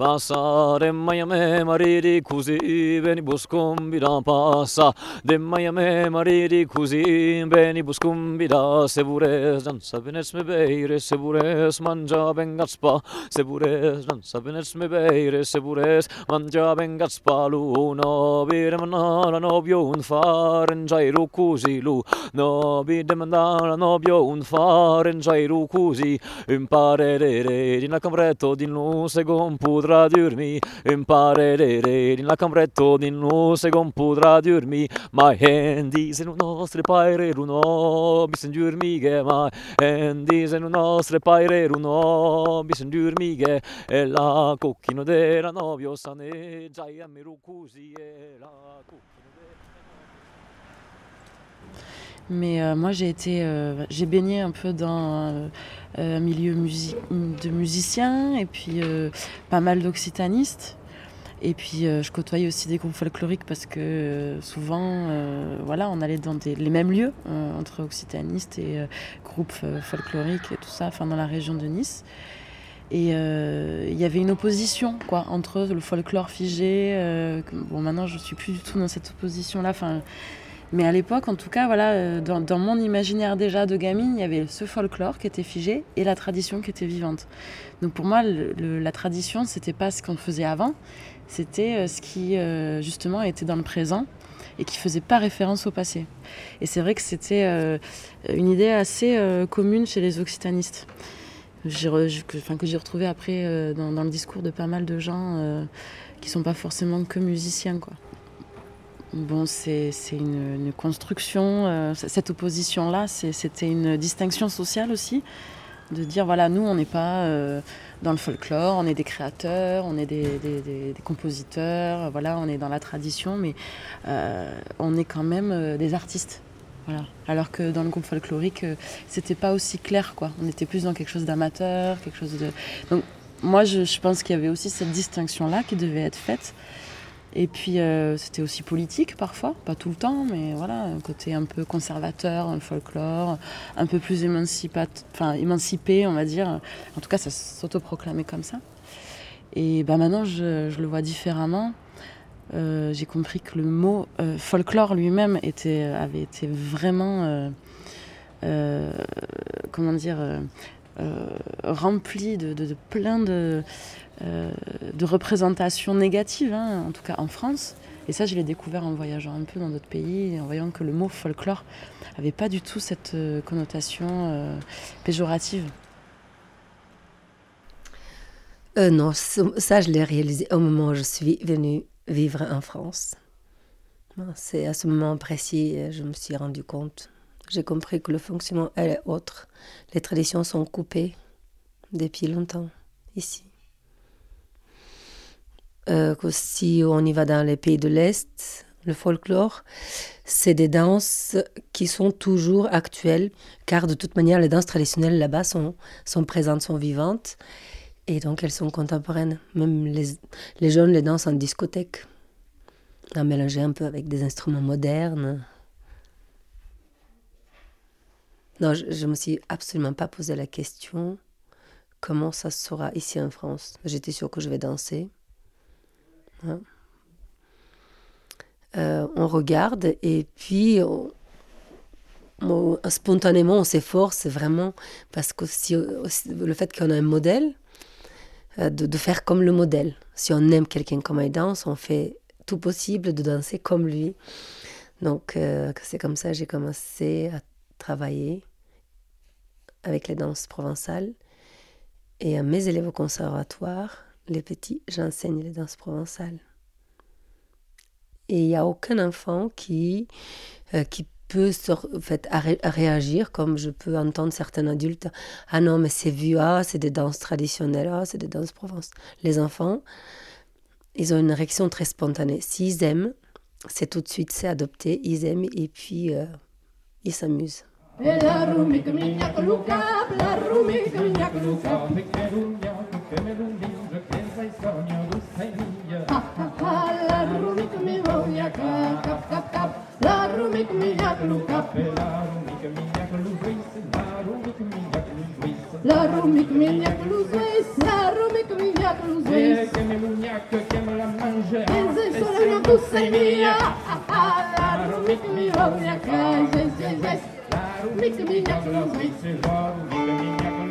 Passare mai a me mariti così, beni buscumbida, passa. De mai a me mariti così, beni buscumbida, se pure danza venesme beire, se pure mangia ben gaspa, se pure danza venesme beire, se pure mangia ben gaspa, lu no bire manala no bio un fare in giro così, lu. No bide manala no bio un fare in giro così, imparere di una camretto di un secondo pudra podrà dirmi imparerere di una camretto di nu se gon podrà dirmi ma hendi se nu nostre paire runo bisen dirmi che ma hendi se nu nostre paire runo bisen dirmi che e la cocchino della novio saneggia e amiru così e la Mais euh, moi, j'ai été, euh, j'ai baigné un peu dans euh, un milieu musi- de musiciens et puis euh, pas mal d'occitanistes. Et puis euh, je côtoyais aussi des groupes folkloriques parce que euh, souvent, euh, voilà, on allait dans les mêmes lieux euh, entre occitanistes et euh, groupes euh, folkloriques et tout ça, enfin dans la région de Nice. Et euh, il y avait une opposition quoi entre le folklore figé. euh, bon, maintenant je suis plus du tout dans cette opposition-là. Enfin, mais à l'époque, en tout cas, voilà, euh, dans, mon imaginaire déjà de gamine, il y avait ce folklore qui était figé et la tradition qui était vivante. Donc pour moi, la tradition, c'était pas ce qu'on faisait avant, c'était euh, ce qui euh, justement était dans le présent et qui faisait pas référence au passé. Et c'est vrai que c'était une idée assez commune chez les occitanistes. Re- enfin, que j'ai retrouvé après dans, dans le discours de pas mal de gens qui sont pas forcément que musiciens, quoi. Bon, c'est une, construction. euh, cette opposition-là, c'était une distinction sociale aussi. De dire, voilà, nous, on n'est pas euh, dans le folklore, on est des créateurs, on est des, compositeurs, voilà, on est dans la tradition, mais euh, on est quand même des artistes. Voilà. Alors que dans le groupe folklorique, c'était pas aussi clair, quoi. On était plus dans quelque chose d'amateur, quelque chose de. Donc, moi, je pense qu'il y avait aussi cette distinction-là qui devait être faite. Et puis euh, c'était aussi politique parfois, pas tout le temps, mais voilà, un côté un peu conservateur le folklore, un peu plus enfin, émancipé, on va dire. En tout cas, ça s'autoproclamait comme ça. Et bah, maintenant, je, le vois différemment. Euh, J'ai compris que le mot euh, folklore lui-même avait été vraiment, comment dire, rempli de, plein de, de représentations négatives, hein, en tout cas en France. Et ça, je l'ai découvert en voyageant un peu dans d'autres pays, en voyant que le mot folklore avait pas du tout cette euh, connotation euh, péjorative. Euh, non, ça, je l'ai réalisé au moment où je suis venue vivre en France. C'est à ce moment précis, euh, je me suis rendu compte. J'ai compris que le fonctionnement est autre. Les traditions sont coupées depuis longtemps ici. Euh, que si on y va dans les pays de l'Est, le folklore, c'est des danses qui sont toujours actuelles, car de toute manière, les danses traditionnelles là-bas sont, sont présentes, sont vivantes. Et donc elles sont contemporaines. Même les, les jeunes les dansent en discothèque. À mélanger un peu avec des instruments modernes. Non, je, je me suis absolument pas posé la question comment ça sera ici en France? J'étais sûre que je vais danser. Hein. Euh, on regarde et puis on- on- spontanément on s'efforce vraiment parce que le fait qu'on a un modèle, euh, de, faire comme le modèle. Si on aime quelqu'un comme il danse, on fait tout possible de danser comme lui. Donc euh, c'est comme ça j'ai commencé à travailler avec les danses provençales. Et à mes élèves au conservatoire, les petits, j'enseigne les danses provençales. Et il n'y a aucun enfant qui, euh, qui peut se en fait, réagir comme je peux entendre certains adultes. Ah non, mais c'est vu, ah, c'est des danses traditionnelles, ah, c'est des danses provençales. Les enfants, ils ont une réaction très spontanée. S'ils aiment, c'est tout de suite, c'est adopté, ils aiment et puis euh, ils s'amusent. La Arumi que minhaca luz é Arumi que minhaca luz é Que me munhaca que me la manja Eze sole na bucemia Arumi que minhaca Yes, yes, yes Arumi que minhaca luz é Arumi que minhaca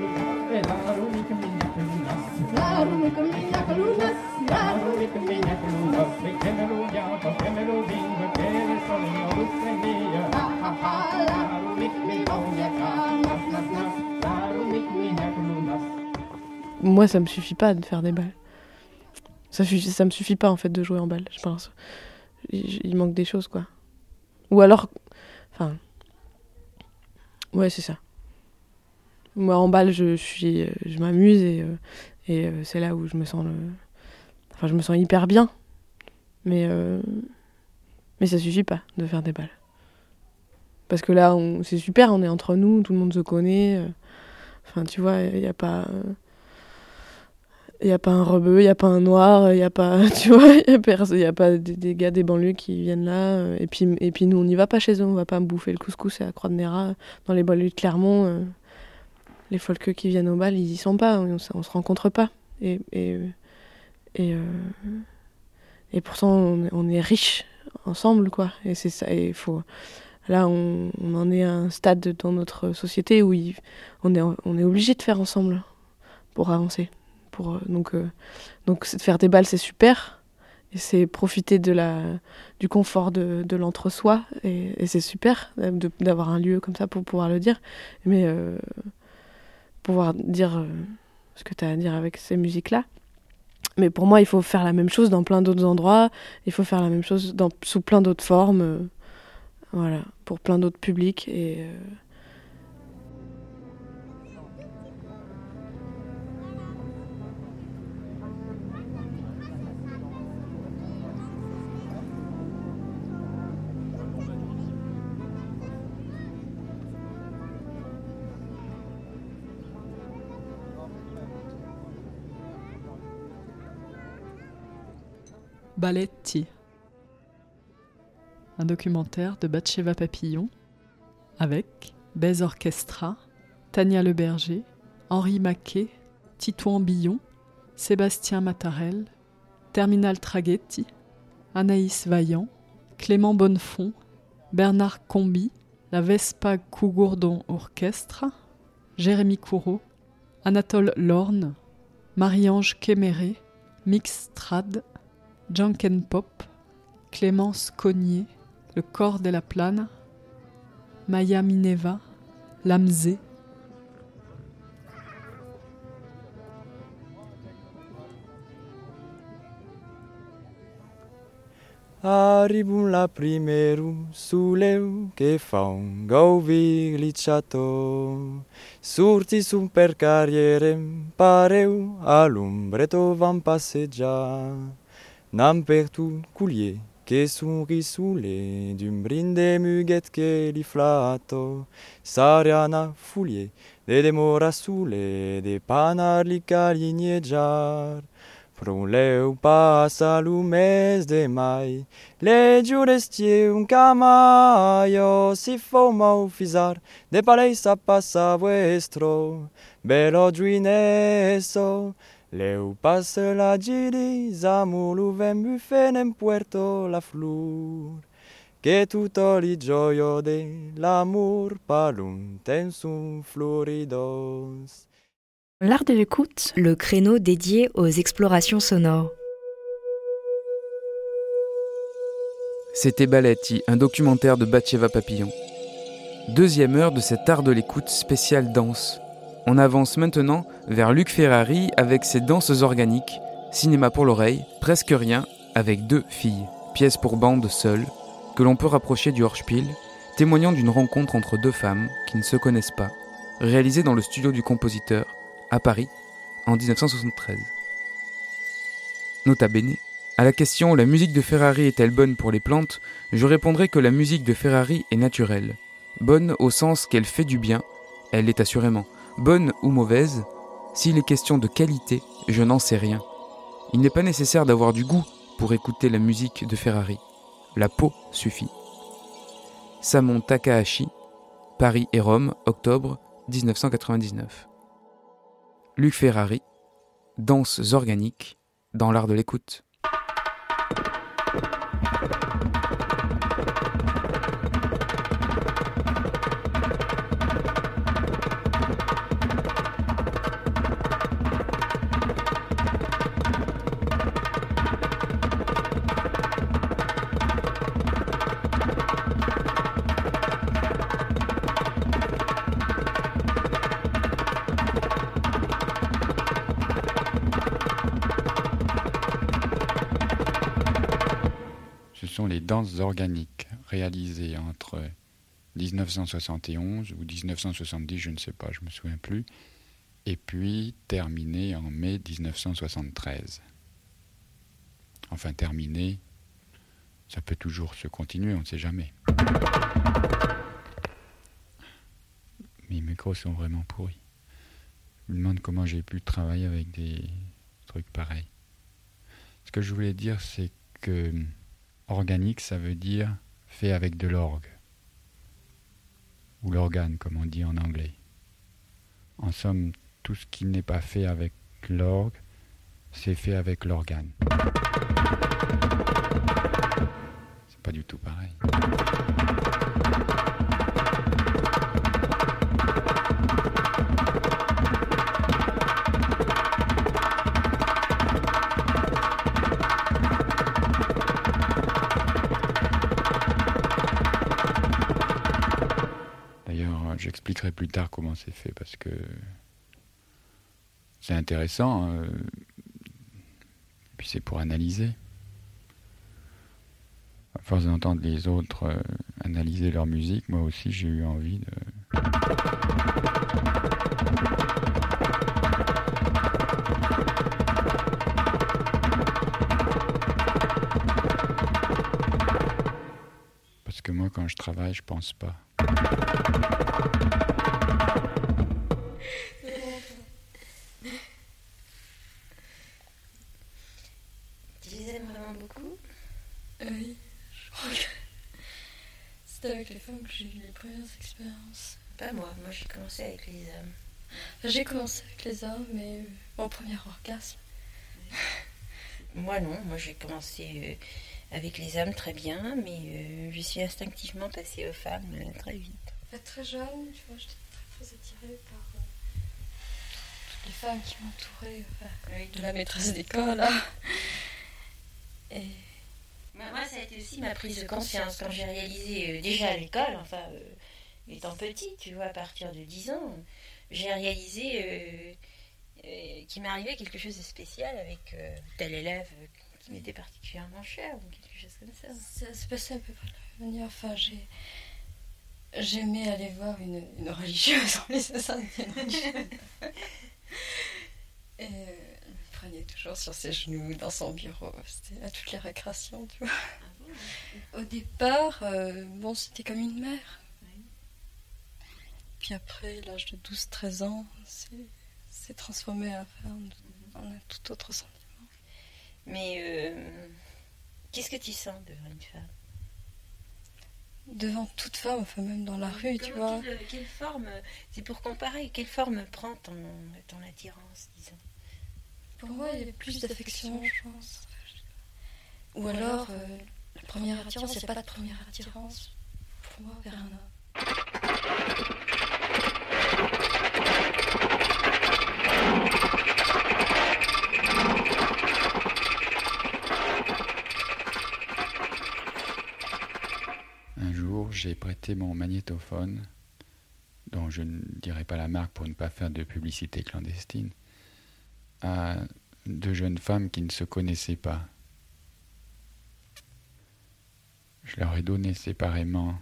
Moi, ça me suffit pas de faire des balles. Ça, me suffit pas en fait de jouer en balle, je pense. Il, manque des choses quoi. Ou alors, enfin, ouais, c'est ça. Moi, en balle, je euh, m'amuse et, euh, et euh, c'est là où je me sens enfin, je me sens hyper bien. Mais euh, mais ça suffit pas de faire des balles. Parce que là, c'est super, on est entre nous, tout le monde se connaît. euh, Enfin, tu vois, il n'y a pas. Il n'y a pas un rebeu, il n'y a pas un noir, il n'y a pas, tu vois, il n'y a, pas des, gars des banlieues qui viennent là. euh, Et puis, et puis nous, on n'y va pas chez eux, on va pas bouffer le couscous et la croix de Néra dans les banlieues de Clermont. Les folkeux qui viennent au bal, ils y sont pas, on, on se rencontre pas. Et, et, et, euh, pourtant, on, est riches ensemble, quoi. Et c'est ça, et faut. Là, on, en est à un stade dans notre société où on est, on est obligé de faire ensemble pour avancer. Pour, euh, donc, euh, donc faire des balles, c'est super. Et c'est profiter de la, du confort de, de l'entre-soi. Et, c'est super d'avoir un lieu comme ça pour pouvoir le dire. Mais euh, pouvoir dire euh, ce que tu as à dire avec ces musiques-là. Mais pour moi, il faut faire la même chose dans plein d'autres endroits. Il faut faire la même chose dans, sous plein d'autres formes. euh, voilà, pour plein d'autres publics. Et. Balletti. Un documentaire de Batcheva Papillon avec Bez Orchestra, Tania Leberger, Henri Maquet, Titouan Billon, Sébastien Matarel, Terminal Traghetti, Anaïs Vaillant, Clément Bonnefond, Bernard Combi, la Vespa Cougourdon Orchestra, Jérémy Courreau, Anatole Lorne, Marie-Ange Kéméré, Mix Strad, Janken Pop, Clémence Cognier, Le corps de la plane, Maya Mineva, Lamzé, Arribum la primeru suleu che fa un gauvi gliciato. Surti sum per carrierem pareu a l'umbreto van passeggiar. N'am per tu culier che sun risule d'un brinde muguet che li flato. Sariana fulie de demora sule de panar li caligneggiar. Proleu passa lo mês de mai, legio restie un camaio, si foma ufisar, de palesa passa vuestro, bello giuinesso, leu la giri, zamulu vem buffen en puerto la flor, che tutto li gioio de l'amor palum tensum floridos. L'art de l'écoute, le créneau dédié aux explorations sonores. C'était Balletti, un documentaire de Batcheva Papillon. Deuxième heure de cet art de l'écoute spécial danse. On avance maintenant vers Luc Ferrari avec ses danses organiques, cinéma pour l'oreille, presque rien, avec deux filles, pièce pour bande seule, que l'on peut rapprocher du Horspiel, témoignant d'une rencontre entre deux femmes qui ne se connaissent pas, réalisée dans le studio du compositeur, à Paris, en 1973. Nota bene, à la question la musique de Ferrari est-elle bonne pour les plantes, je répondrai que la musique de Ferrari est naturelle. Bonne au sens qu'elle fait du bien, elle l'est assurément. Bonne ou mauvaise, s'il est question de qualité, je n'en sais rien. Il n'est pas nécessaire d'avoir du goût pour écouter la musique de Ferrari. La peau suffit. Samon Takahashi, Paris et Rome, octobre 1999. Luc Ferrari, Danses organiques dans l'art de l'écoute. Organiques réalisées entre 1971 ou 1970, je ne sais pas, je me souviens plus, et puis terminées en mai 1973. Enfin, terminées, ça peut toujours se continuer, on ne sait jamais. Mes micros sont vraiment pourris. Je me demande comment j'ai pu travailler avec des trucs pareils. Ce que je voulais dire, c'est que organique, ça veut dire fait avec de l'orgue. Ou l'organe, comme on dit en anglais. En somme, tout ce qui n'est pas fait avec l'orgue, c'est fait avec l'organe. C'est pas du tout pareil. C'est fait parce que c'est intéressant. euh, puis c'est pour analyser. À force d'entendre les autres euh, analyser leur musique, moi aussi j'ai eu envie de. Quand je travaille, je pense pas. Tu les aimes vraiment beaucoup? Oui, je crois que c'est avec les femmes que j'ai eu les premières expériences. Pas moi, moi j'ai commencé avec les hommes. Enfin, j'ai commencé avec les hommes, mais mon premier orgasme. Moi non, moi j'ai commencé euh, avec les hommes très bien, mais euh, je suis instinctivement passée aux femmes euh, très vite. Très jeune, tu vois, j'étais très très attirée par euh, toutes les femmes qui m'entouraient, de la maîtresse d'école. Et Moi, moi, ça a été aussi ma prise de conscience quand j'ai réalisé, déjà à l'école, enfin, étant petite, tu vois, à partir de 10 ans, j'ai réalisé qu'il m'arrivait quelque chose de spécial avec tel élève qui m'était particulièrement cher ou quelque chose comme ça. ça s'est passé un peu près de la manière. Enfin, j'ai. J'aimais aller voir une, une religieuse en Saint-Étienne. Et euh, elle me prenait toujours sur ses genoux dans son bureau. C'était à toutes les récréations, tu vois. Au départ, euh, bon, c'était comme une mère. Puis après, l'âge de 12-13 ans, c'est transformé à faire en un tout autre sentiment. Mais euh, qu'est-ce que tu sens devant une femme? Devant toute femme, enfin même dans la rue, tu vois. Quelle, quelle forme, euh, c'est pour comparer, quelle forme prend ton, ton attirance, disons? Pour moi, il y a plus d'affection, je pense. Ou alors, euh, la première attirance, il n'y a pas de première attirance pour moi vers un homme. Un jour, j'ai prêté mon magnétophone, dont je ne dirai pas la marque pour ne pas faire de publicité clandestine, à deux jeunes femmes qui ne se connaissaient pas. Je leur ai donné séparément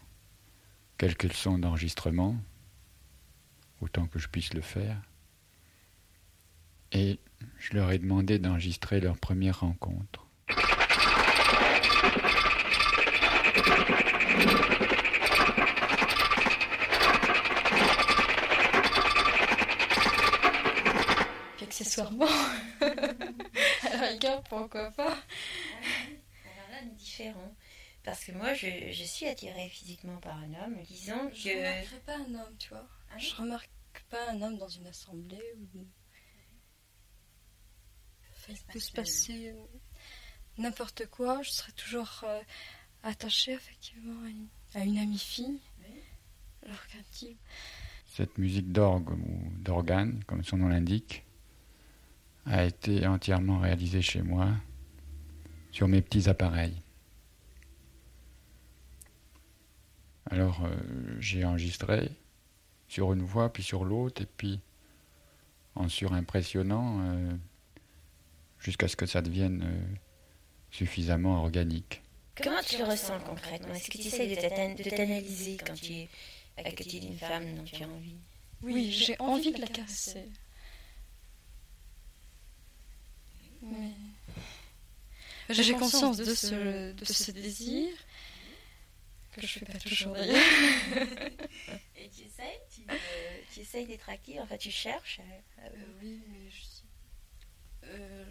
quelques leçons d'enregistrement, autant que je puisse le faire, et je leur ai demandé d'enregistrer leur première rencontre. Accessoirement, à la rigueur, pourquoi pas? Alors là, différent. Parce que moi, je, je suis attirée physiquement par un homme, disons que... Je remarquerais pas un homme, tu vois. Je remarque pas un homme dans une assemblée ou il peut se passer euh, n'importe quoi. Je serai toujours euh, attachée effectivement à une, à une amie fille. Alors qu'un type. Cette musique d'orgue ou d'organe, comme son nom l'indique, a été entièrement réalisée chez moi sur mes petits appareils. Alors euh, j'ai enregistré sur une voix, puis sur l'autre, et puis en surimpressionnant euh, jusqu'à ce que ça devienne euh, suffisamment organique. Comment tu le ressens concrètement? Est-ce que tu essaies de t'an- de t'analyser quand tu es à côté d'une femme dont tu as envie? Oui, j'ai envie de la casser. Mais j'ai conscience de ce, de ce désir que je fais pas toujours d'ailleurs. Et tu essayes Tu, euh, tu essayes d'être active Enfin, tu cherches euh, euh, oui, mais je euh,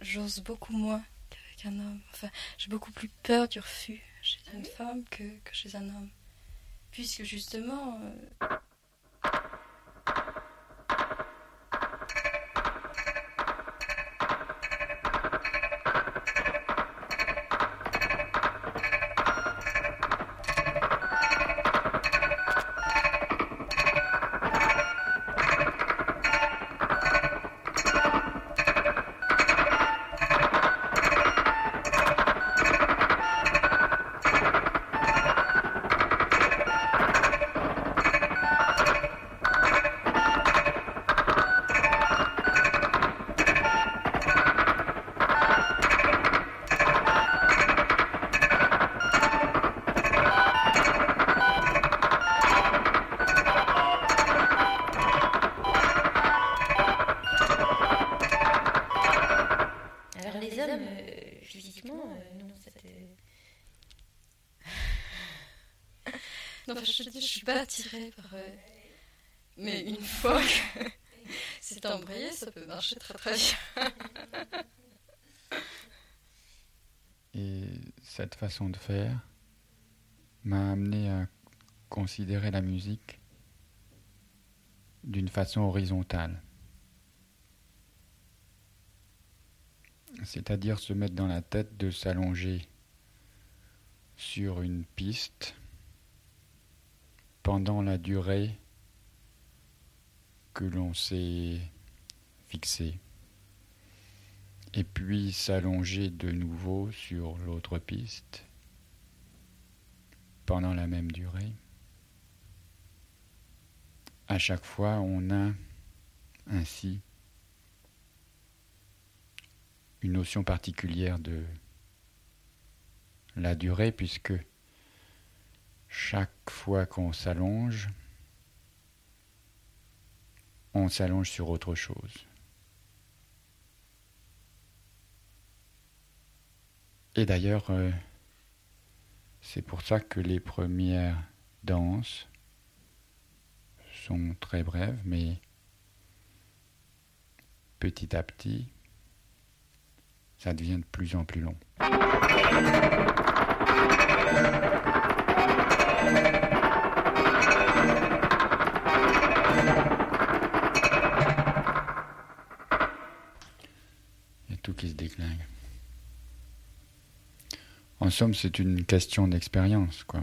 j'ose beaucoup moins qu'avec un homme. Enfin, j'ai beaucoup plus peur du refus chez une femme que, que chez un homme. Puisque justement, euh, physiquement, euh, non, te... non, enfin, je te dis, je suis pas attirée par. euh, Mais une fois que c'est embrayé, ça peut marcher très très bien. Et cette façon de faire m'a amené à considérer la musique d'une façon horizontale. C'est-à-dire se mettre dans la tête de s'allonger sur une piste pendant la durée que l'on s'est fixée et puis s'allonger de nouveau sur l'autre piste pendant la même durée. À chaque fois, on a ainsi une notion particulière de la durée puisque chaque fois qu'on s'allonge, on s'allonge sur autre chose. Et d'ailleurs, euh, c'est pour ça que les premières danses sont très brèves, mais petit à petit, ça devient de plus en plus long. Il y a tout qui se déclingue. En somme, c'est une question d'expérience, quoi.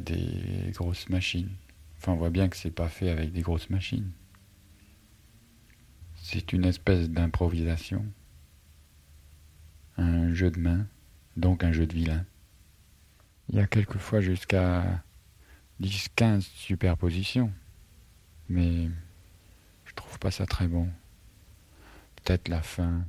Des grosses machines. Enfin, on voit bien que c'est pas fait avec des grosses machines. C'est une espèce d'improvisation, un jeu de main, donc un jeu de vilain. Il y a quelquefois jusqu'à 10-15 superpositions, mais je trouve pas ça très bon. Peut-être la fin.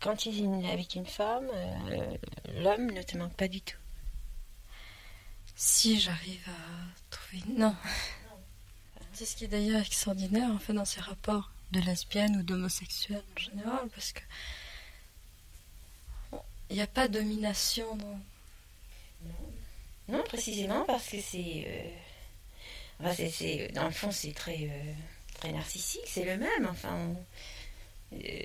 Quand tu es une- avec une femme, euh, l'homme ne te manque pas du tout. Si j'arrive à trouver. Non. C'est ce qui est d'ailleurs extraordinaire en fait dans ces rapports de lesbiennes ou d'homosexuels en général parce que il n'y a pas de domination dans. Non, précisément parce que c'est. euh, enfin, c'est- c'est- dans le fond, c'est très, euh, très narcissique, c'est le même. Enfin, on-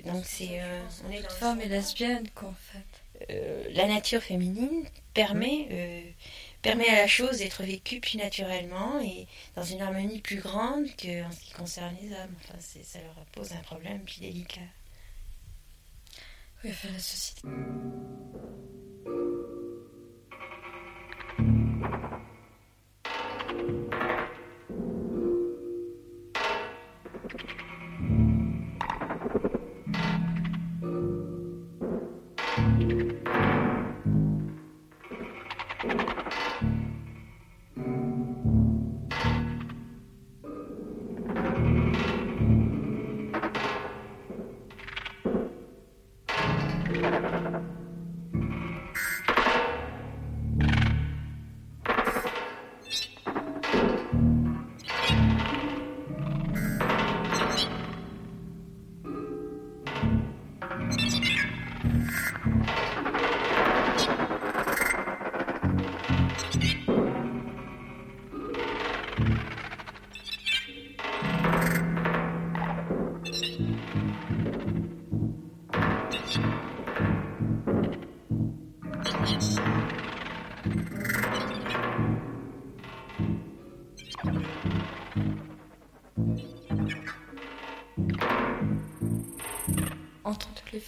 donc c'est. euh, on est Femme fond- et lesbienne quoi en fait. Euh, la nature féminine permet, euh, permet à la chose d'être vécue plus naturellement et dans une harmonie plus grande qu'en ce qui concerne les hommes. Enfin, c'est- ça leur pose un problème plus délicat. Oui, enfin la société.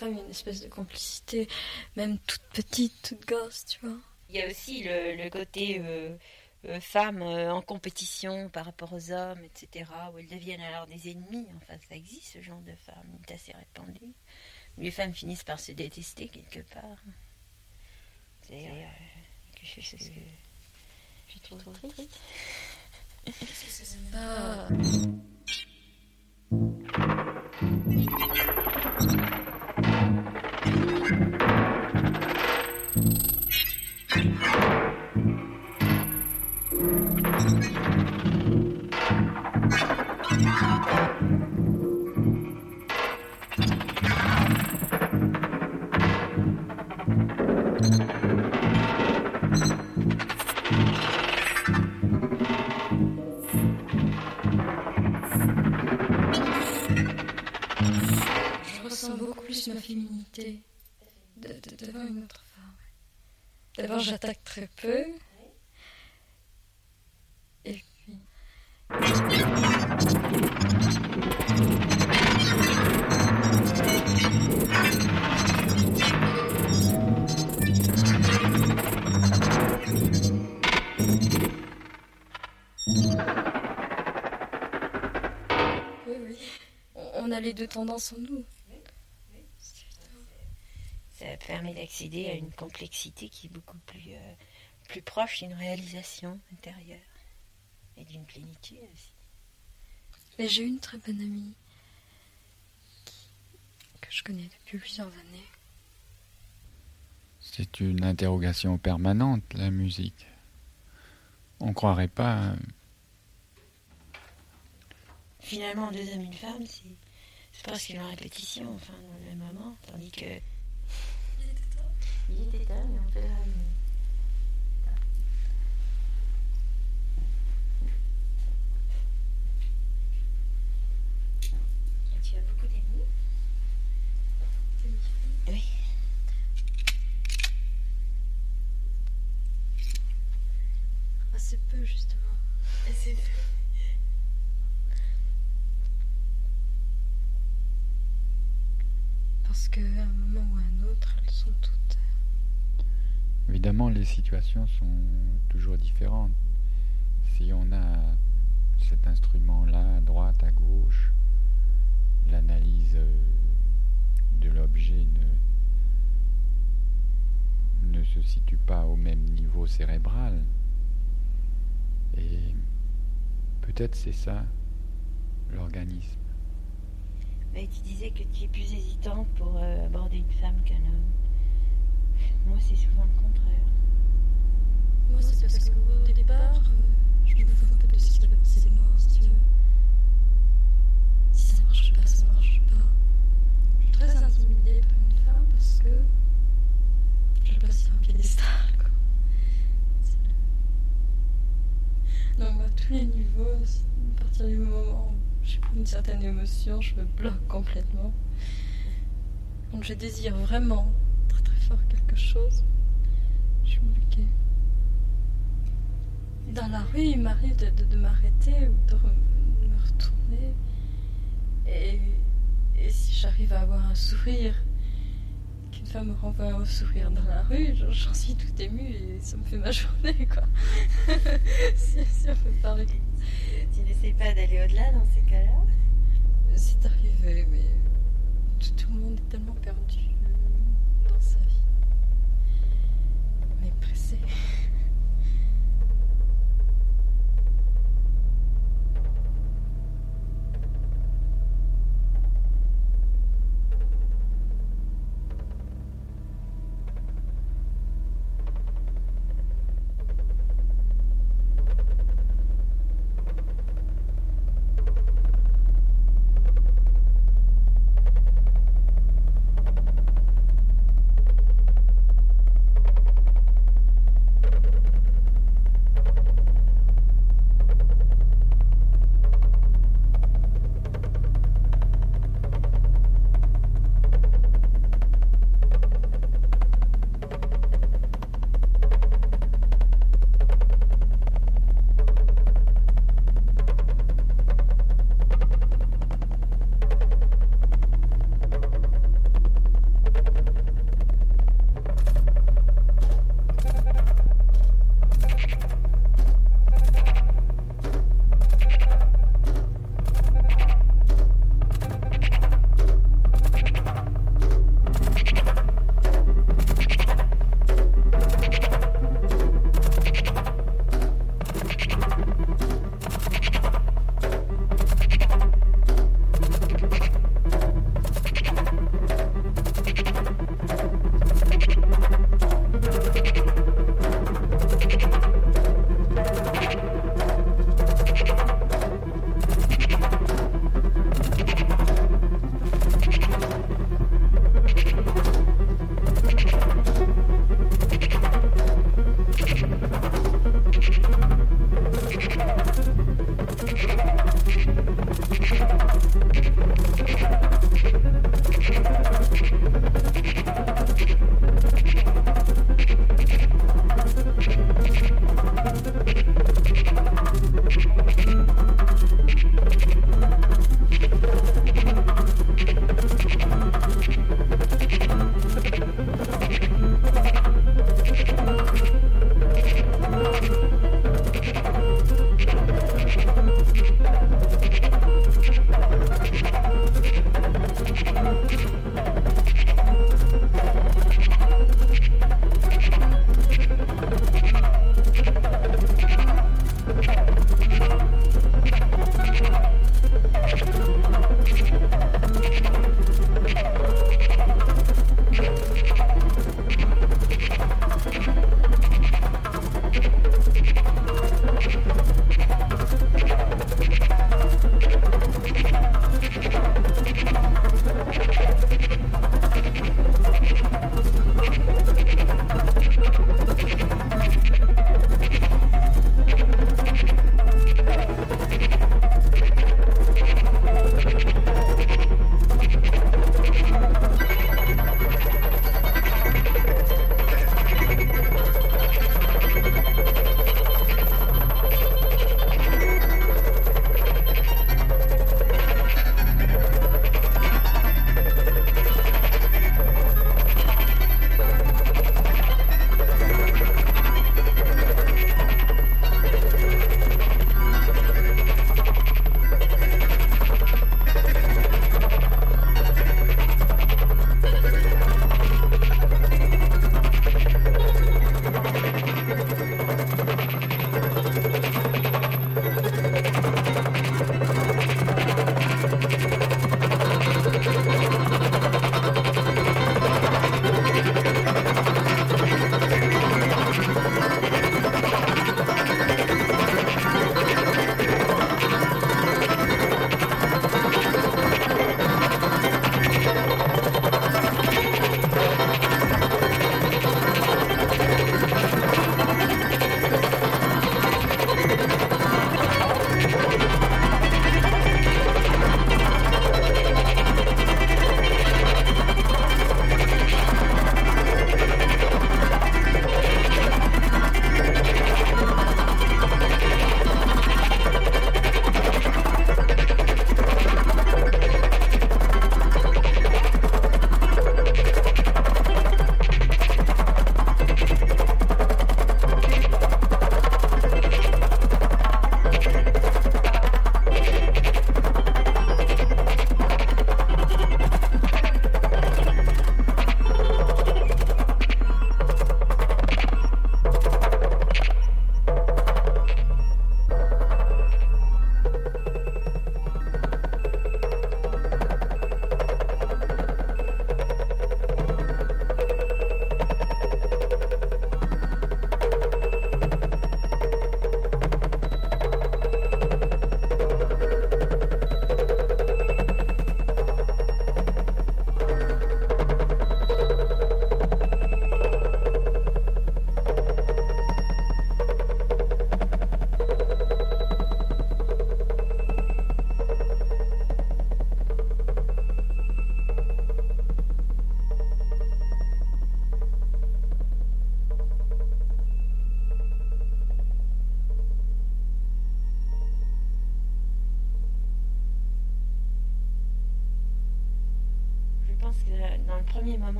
Femmes, il y a une espèce de complicité, même toute petite, toute gosse, tu vois. Il y a aussi le, le côté euh, euh, femme euh, en compétition par rapport aux hommes, etc., où elles deviennent alors des ennemis. Enfin, ça existe ce genre de femmes, il est assez répandu. Les femmes finissent par se détester quelque part. C'est euh, quelque chose que je trouve triste. Ah. Je ressens beaucoup plus ma féminité de- de- devant une autre. D'abord, j'attaque très peu. Et puis. Oui, oui. On on a les deux tendances en nous. Ça permet d'accéder à une complexité qui est beaucoup plus, euh, plus proche d'une réalisation intérieure et d'une plénitude aussi. Mais j'ai une très bonne amie qui- que je connais depuis plusieurs années. C'est une interrogation permanente, la musique. On croirait pas. euh, Finalement, deux hommes, une femme, c'est c'est presque une répétition, enfin, dans le même moment, tandis que. Il était temps, mais on peut ramener. Sont toujours différentes. Si on a cet instrument-là, à droite, à gauche, l'analyse de l'objet ne, ne se situe pas au même niveau cérébral. Et peut-être c'est ça, l'organisme. Mais tu disais que tu es plus hésitante pour euh, aborder une femme qu'un homme. Moi, c'est souvent le contraire. Moi, c'est parce qu'au départ, euh, je me peu de ce qui moi, si veux. Si ça marche pas, ça marche pas. Je suis très intimidée par une femme parce que je le place sur un piédestal, quoi. Donc, à tous les niveaux, à partir du moment où j'éprouve une certaine émotion, je me bloque complètement. Donc, je désire vraiment très très fort quelque chose. Je suis bloquée. Dans la rue, il m'arrive de, de- de m'arrêter ou de, re- de me retourner. Et, et si j'arrive à avoir un sourire, qu'une femme me renvoie un sourire dans la rue, j'en- suis tout émue et ça me fait ma journée, quoi. si, si on peut parler. Tu n'essayes pas d'aller au-delà dans ces cas-là? C'est arrivé, mais tout, tout le monde est tellement perdu dans sa vie. On est pressé.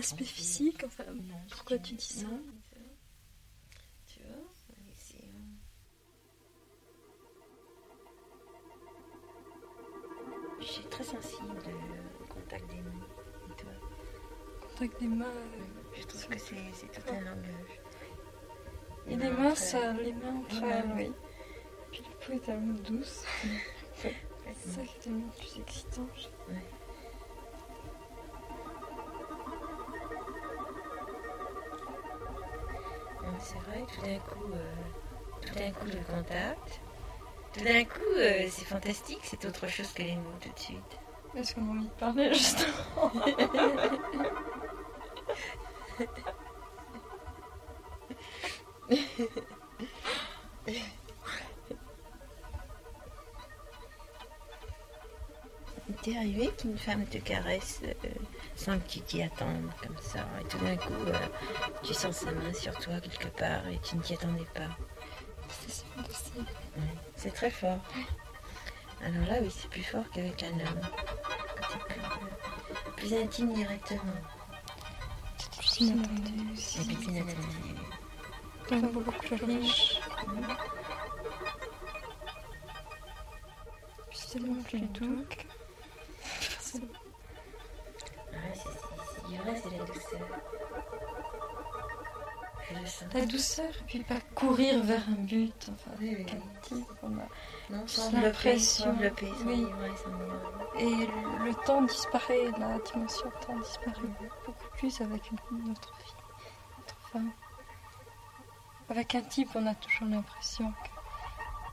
L'aspect physique enfin, Pourquoi tu dis ça Non, tu vois, euh, Je suis très sensible euh, au contact des mains. Et toi Contact des mains. euh, Je trouve que c'est, tout un langage. Et les mains, ça, les mains entre elles, oui. Puis la peau est tellement douce. c'est ça qui est tellement plus excitant. Ouais, C'est vrai, tout d'un coup, euh, tout d'un coup le contact. Tout d'un coup, euh, c'est fantastique, c'est autre chose que les mots tout de suite. Est-ce qu'on a envie de parler justement Il t'est arrivé qu'une femme te caresse euh, sans que tu t'y attendes, comme ça, et tout d'un coup, euh, tu sens sa main sur toi quelque part et tu ne t'y attendais pas. C'est fantastique. Ouais, C'est très fort. Alors là, oui, c'est plus fort qu'avec un homme. Plus, plus intime directement. C'est plus inattendu plus inattendu. Donc beaucoup plus riche. Puis c'est tellement plus doux que... Du vrai, c'est la douceur. Je. La douceur, et puis pas courir vers un but. Enfin, Oui, oui. avec un type, on a Non, Oui. s'enivrer. Et le, le temps disparaît, la dimension temps disparaît beaucoup plus avec une autre fille, une autre femme. Avec un type, on a toujours l'impression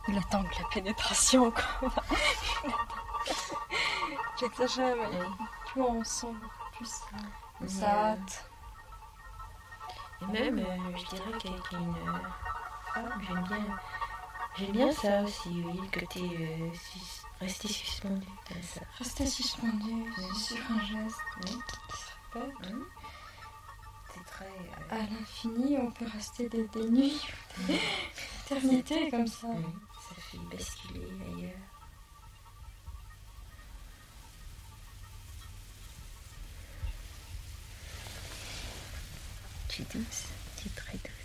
qu'il attend que la pénétration. quoi. J'exagère, mais plus on sent, plus ça, ça hâte. Et même, euh, je dirais qu'avec une euh, femme, j'aime bien, j'aime bien ça aussi, oui, le côté euh, sus- rester suspendu comme ça. Rester suspendu sur un geste Oui. qui se répète. C'est très. euh, À l'infini, on peut rester des, des nuits, des éternités comme ça. Fait basculer ailleurs. Tu es douce, tu es très douce.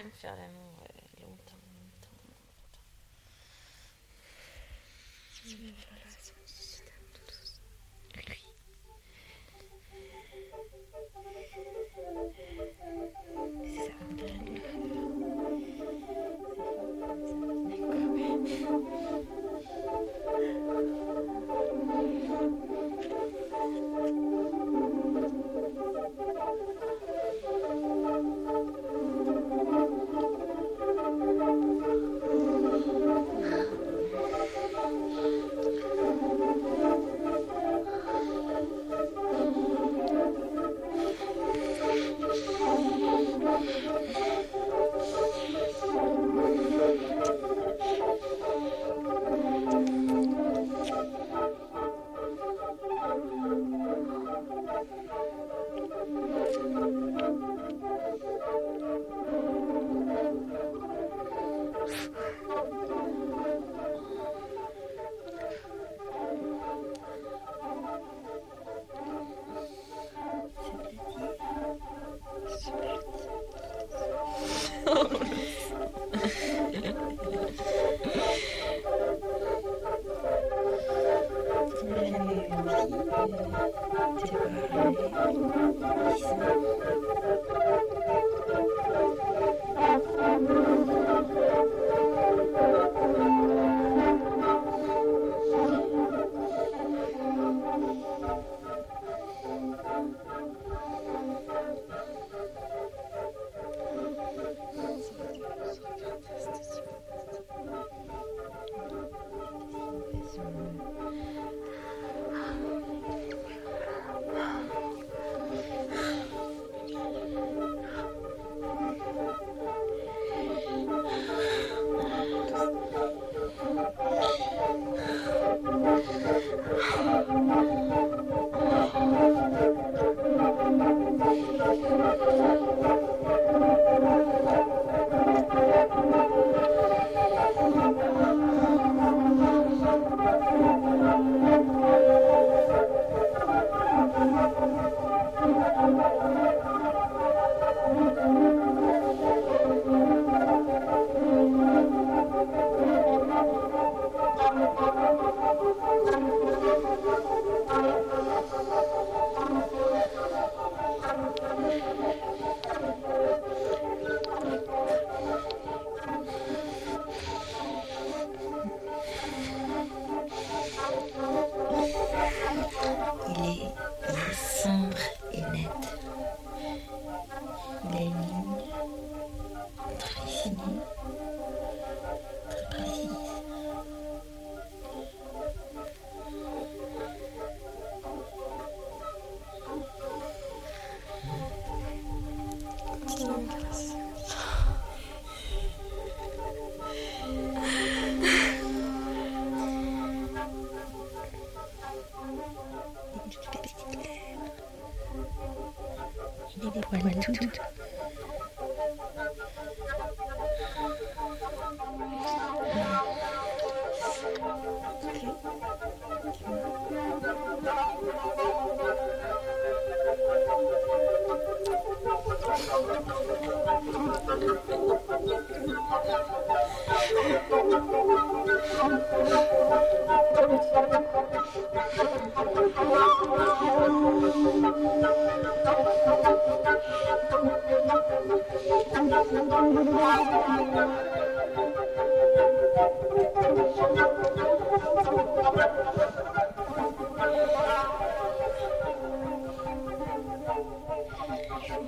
J'aime faire l'amour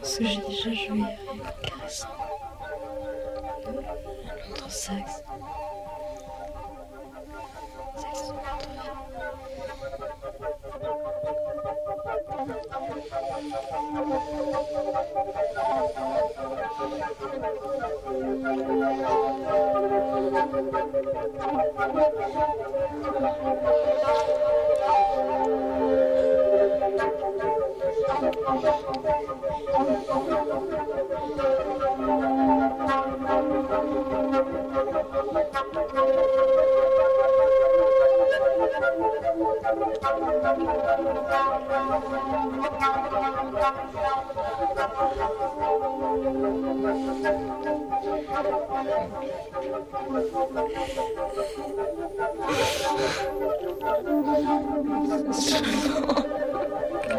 ce que j'ai déjà joué avec caressant longtemps sexe. Sexe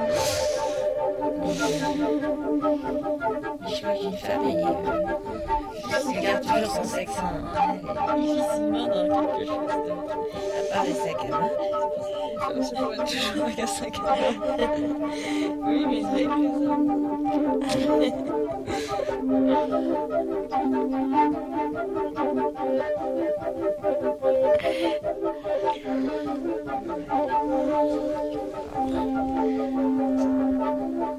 It's Je crois qu'une femme, elle, euh, garde toujours son sexe en- difficilement dans quelque chose d'autre. À part les sacs à main. On se voit toujours avec un sac à main. Oui, mais c'est les C'est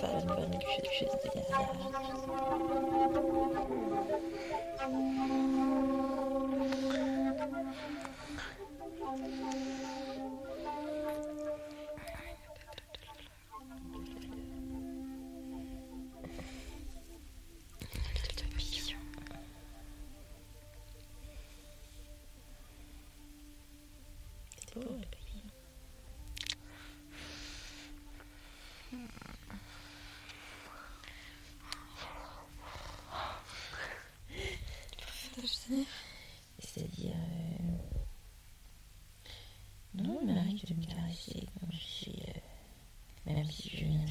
pas une bonne chose C'est-à-dire. euh, Non, il m'arrive de me caresser suis. euh, Même si je viens de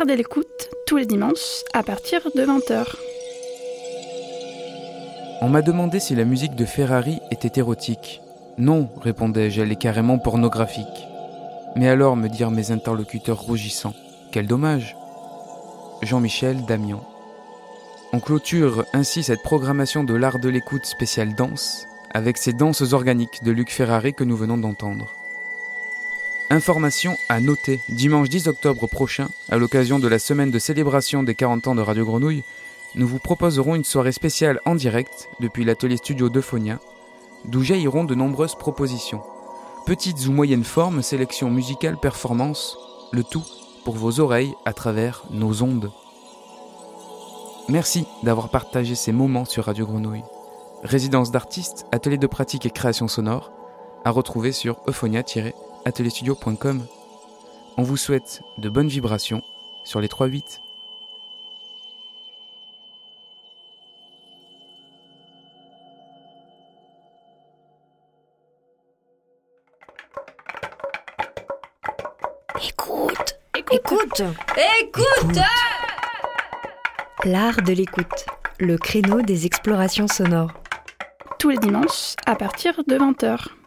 L'art de l'écoute, tous les dimanches, à partir de 20h. On m'a demandé si la musique de Ferrari était érotique. Non, répondais-je, elle est carrément pornographique. Mais alors, me dirent mes interlocuteurs rougissants, quel dommage. Jean-Michel Damian. On clôture ainsi cette programmation de l'art de l'écoute spéciale danse avec ces danses organiques de Luc Ferrari que nous venons d'entendre. Information à noter, dimanche 10 octobre prochain, à l'occasion de la semaine de célébration des 40 ans de Radio Grenouille, nous vous proposerons une soirée spéciale en direct depuis l'atelier studio de Phonia, d'où jailliront de nombreuses propositions. Petites ou moyennes formes, sélection musicale, performance, le tout pour vos oreilles à travers nos ondes. Merci d'avoir partagé ces moments sur Radio Grenouille. Résidence d'artistes, atelier de pratique et création sonore, à retrouver sur euphonia-atelierstudio.com. On vous souhaite de bonnes vibrations sur les 3-8. Écoute, écoute, écoute. L'art de l'écoute, le créneau des explorations sonores. Tous les dimanches, à partir de 20h.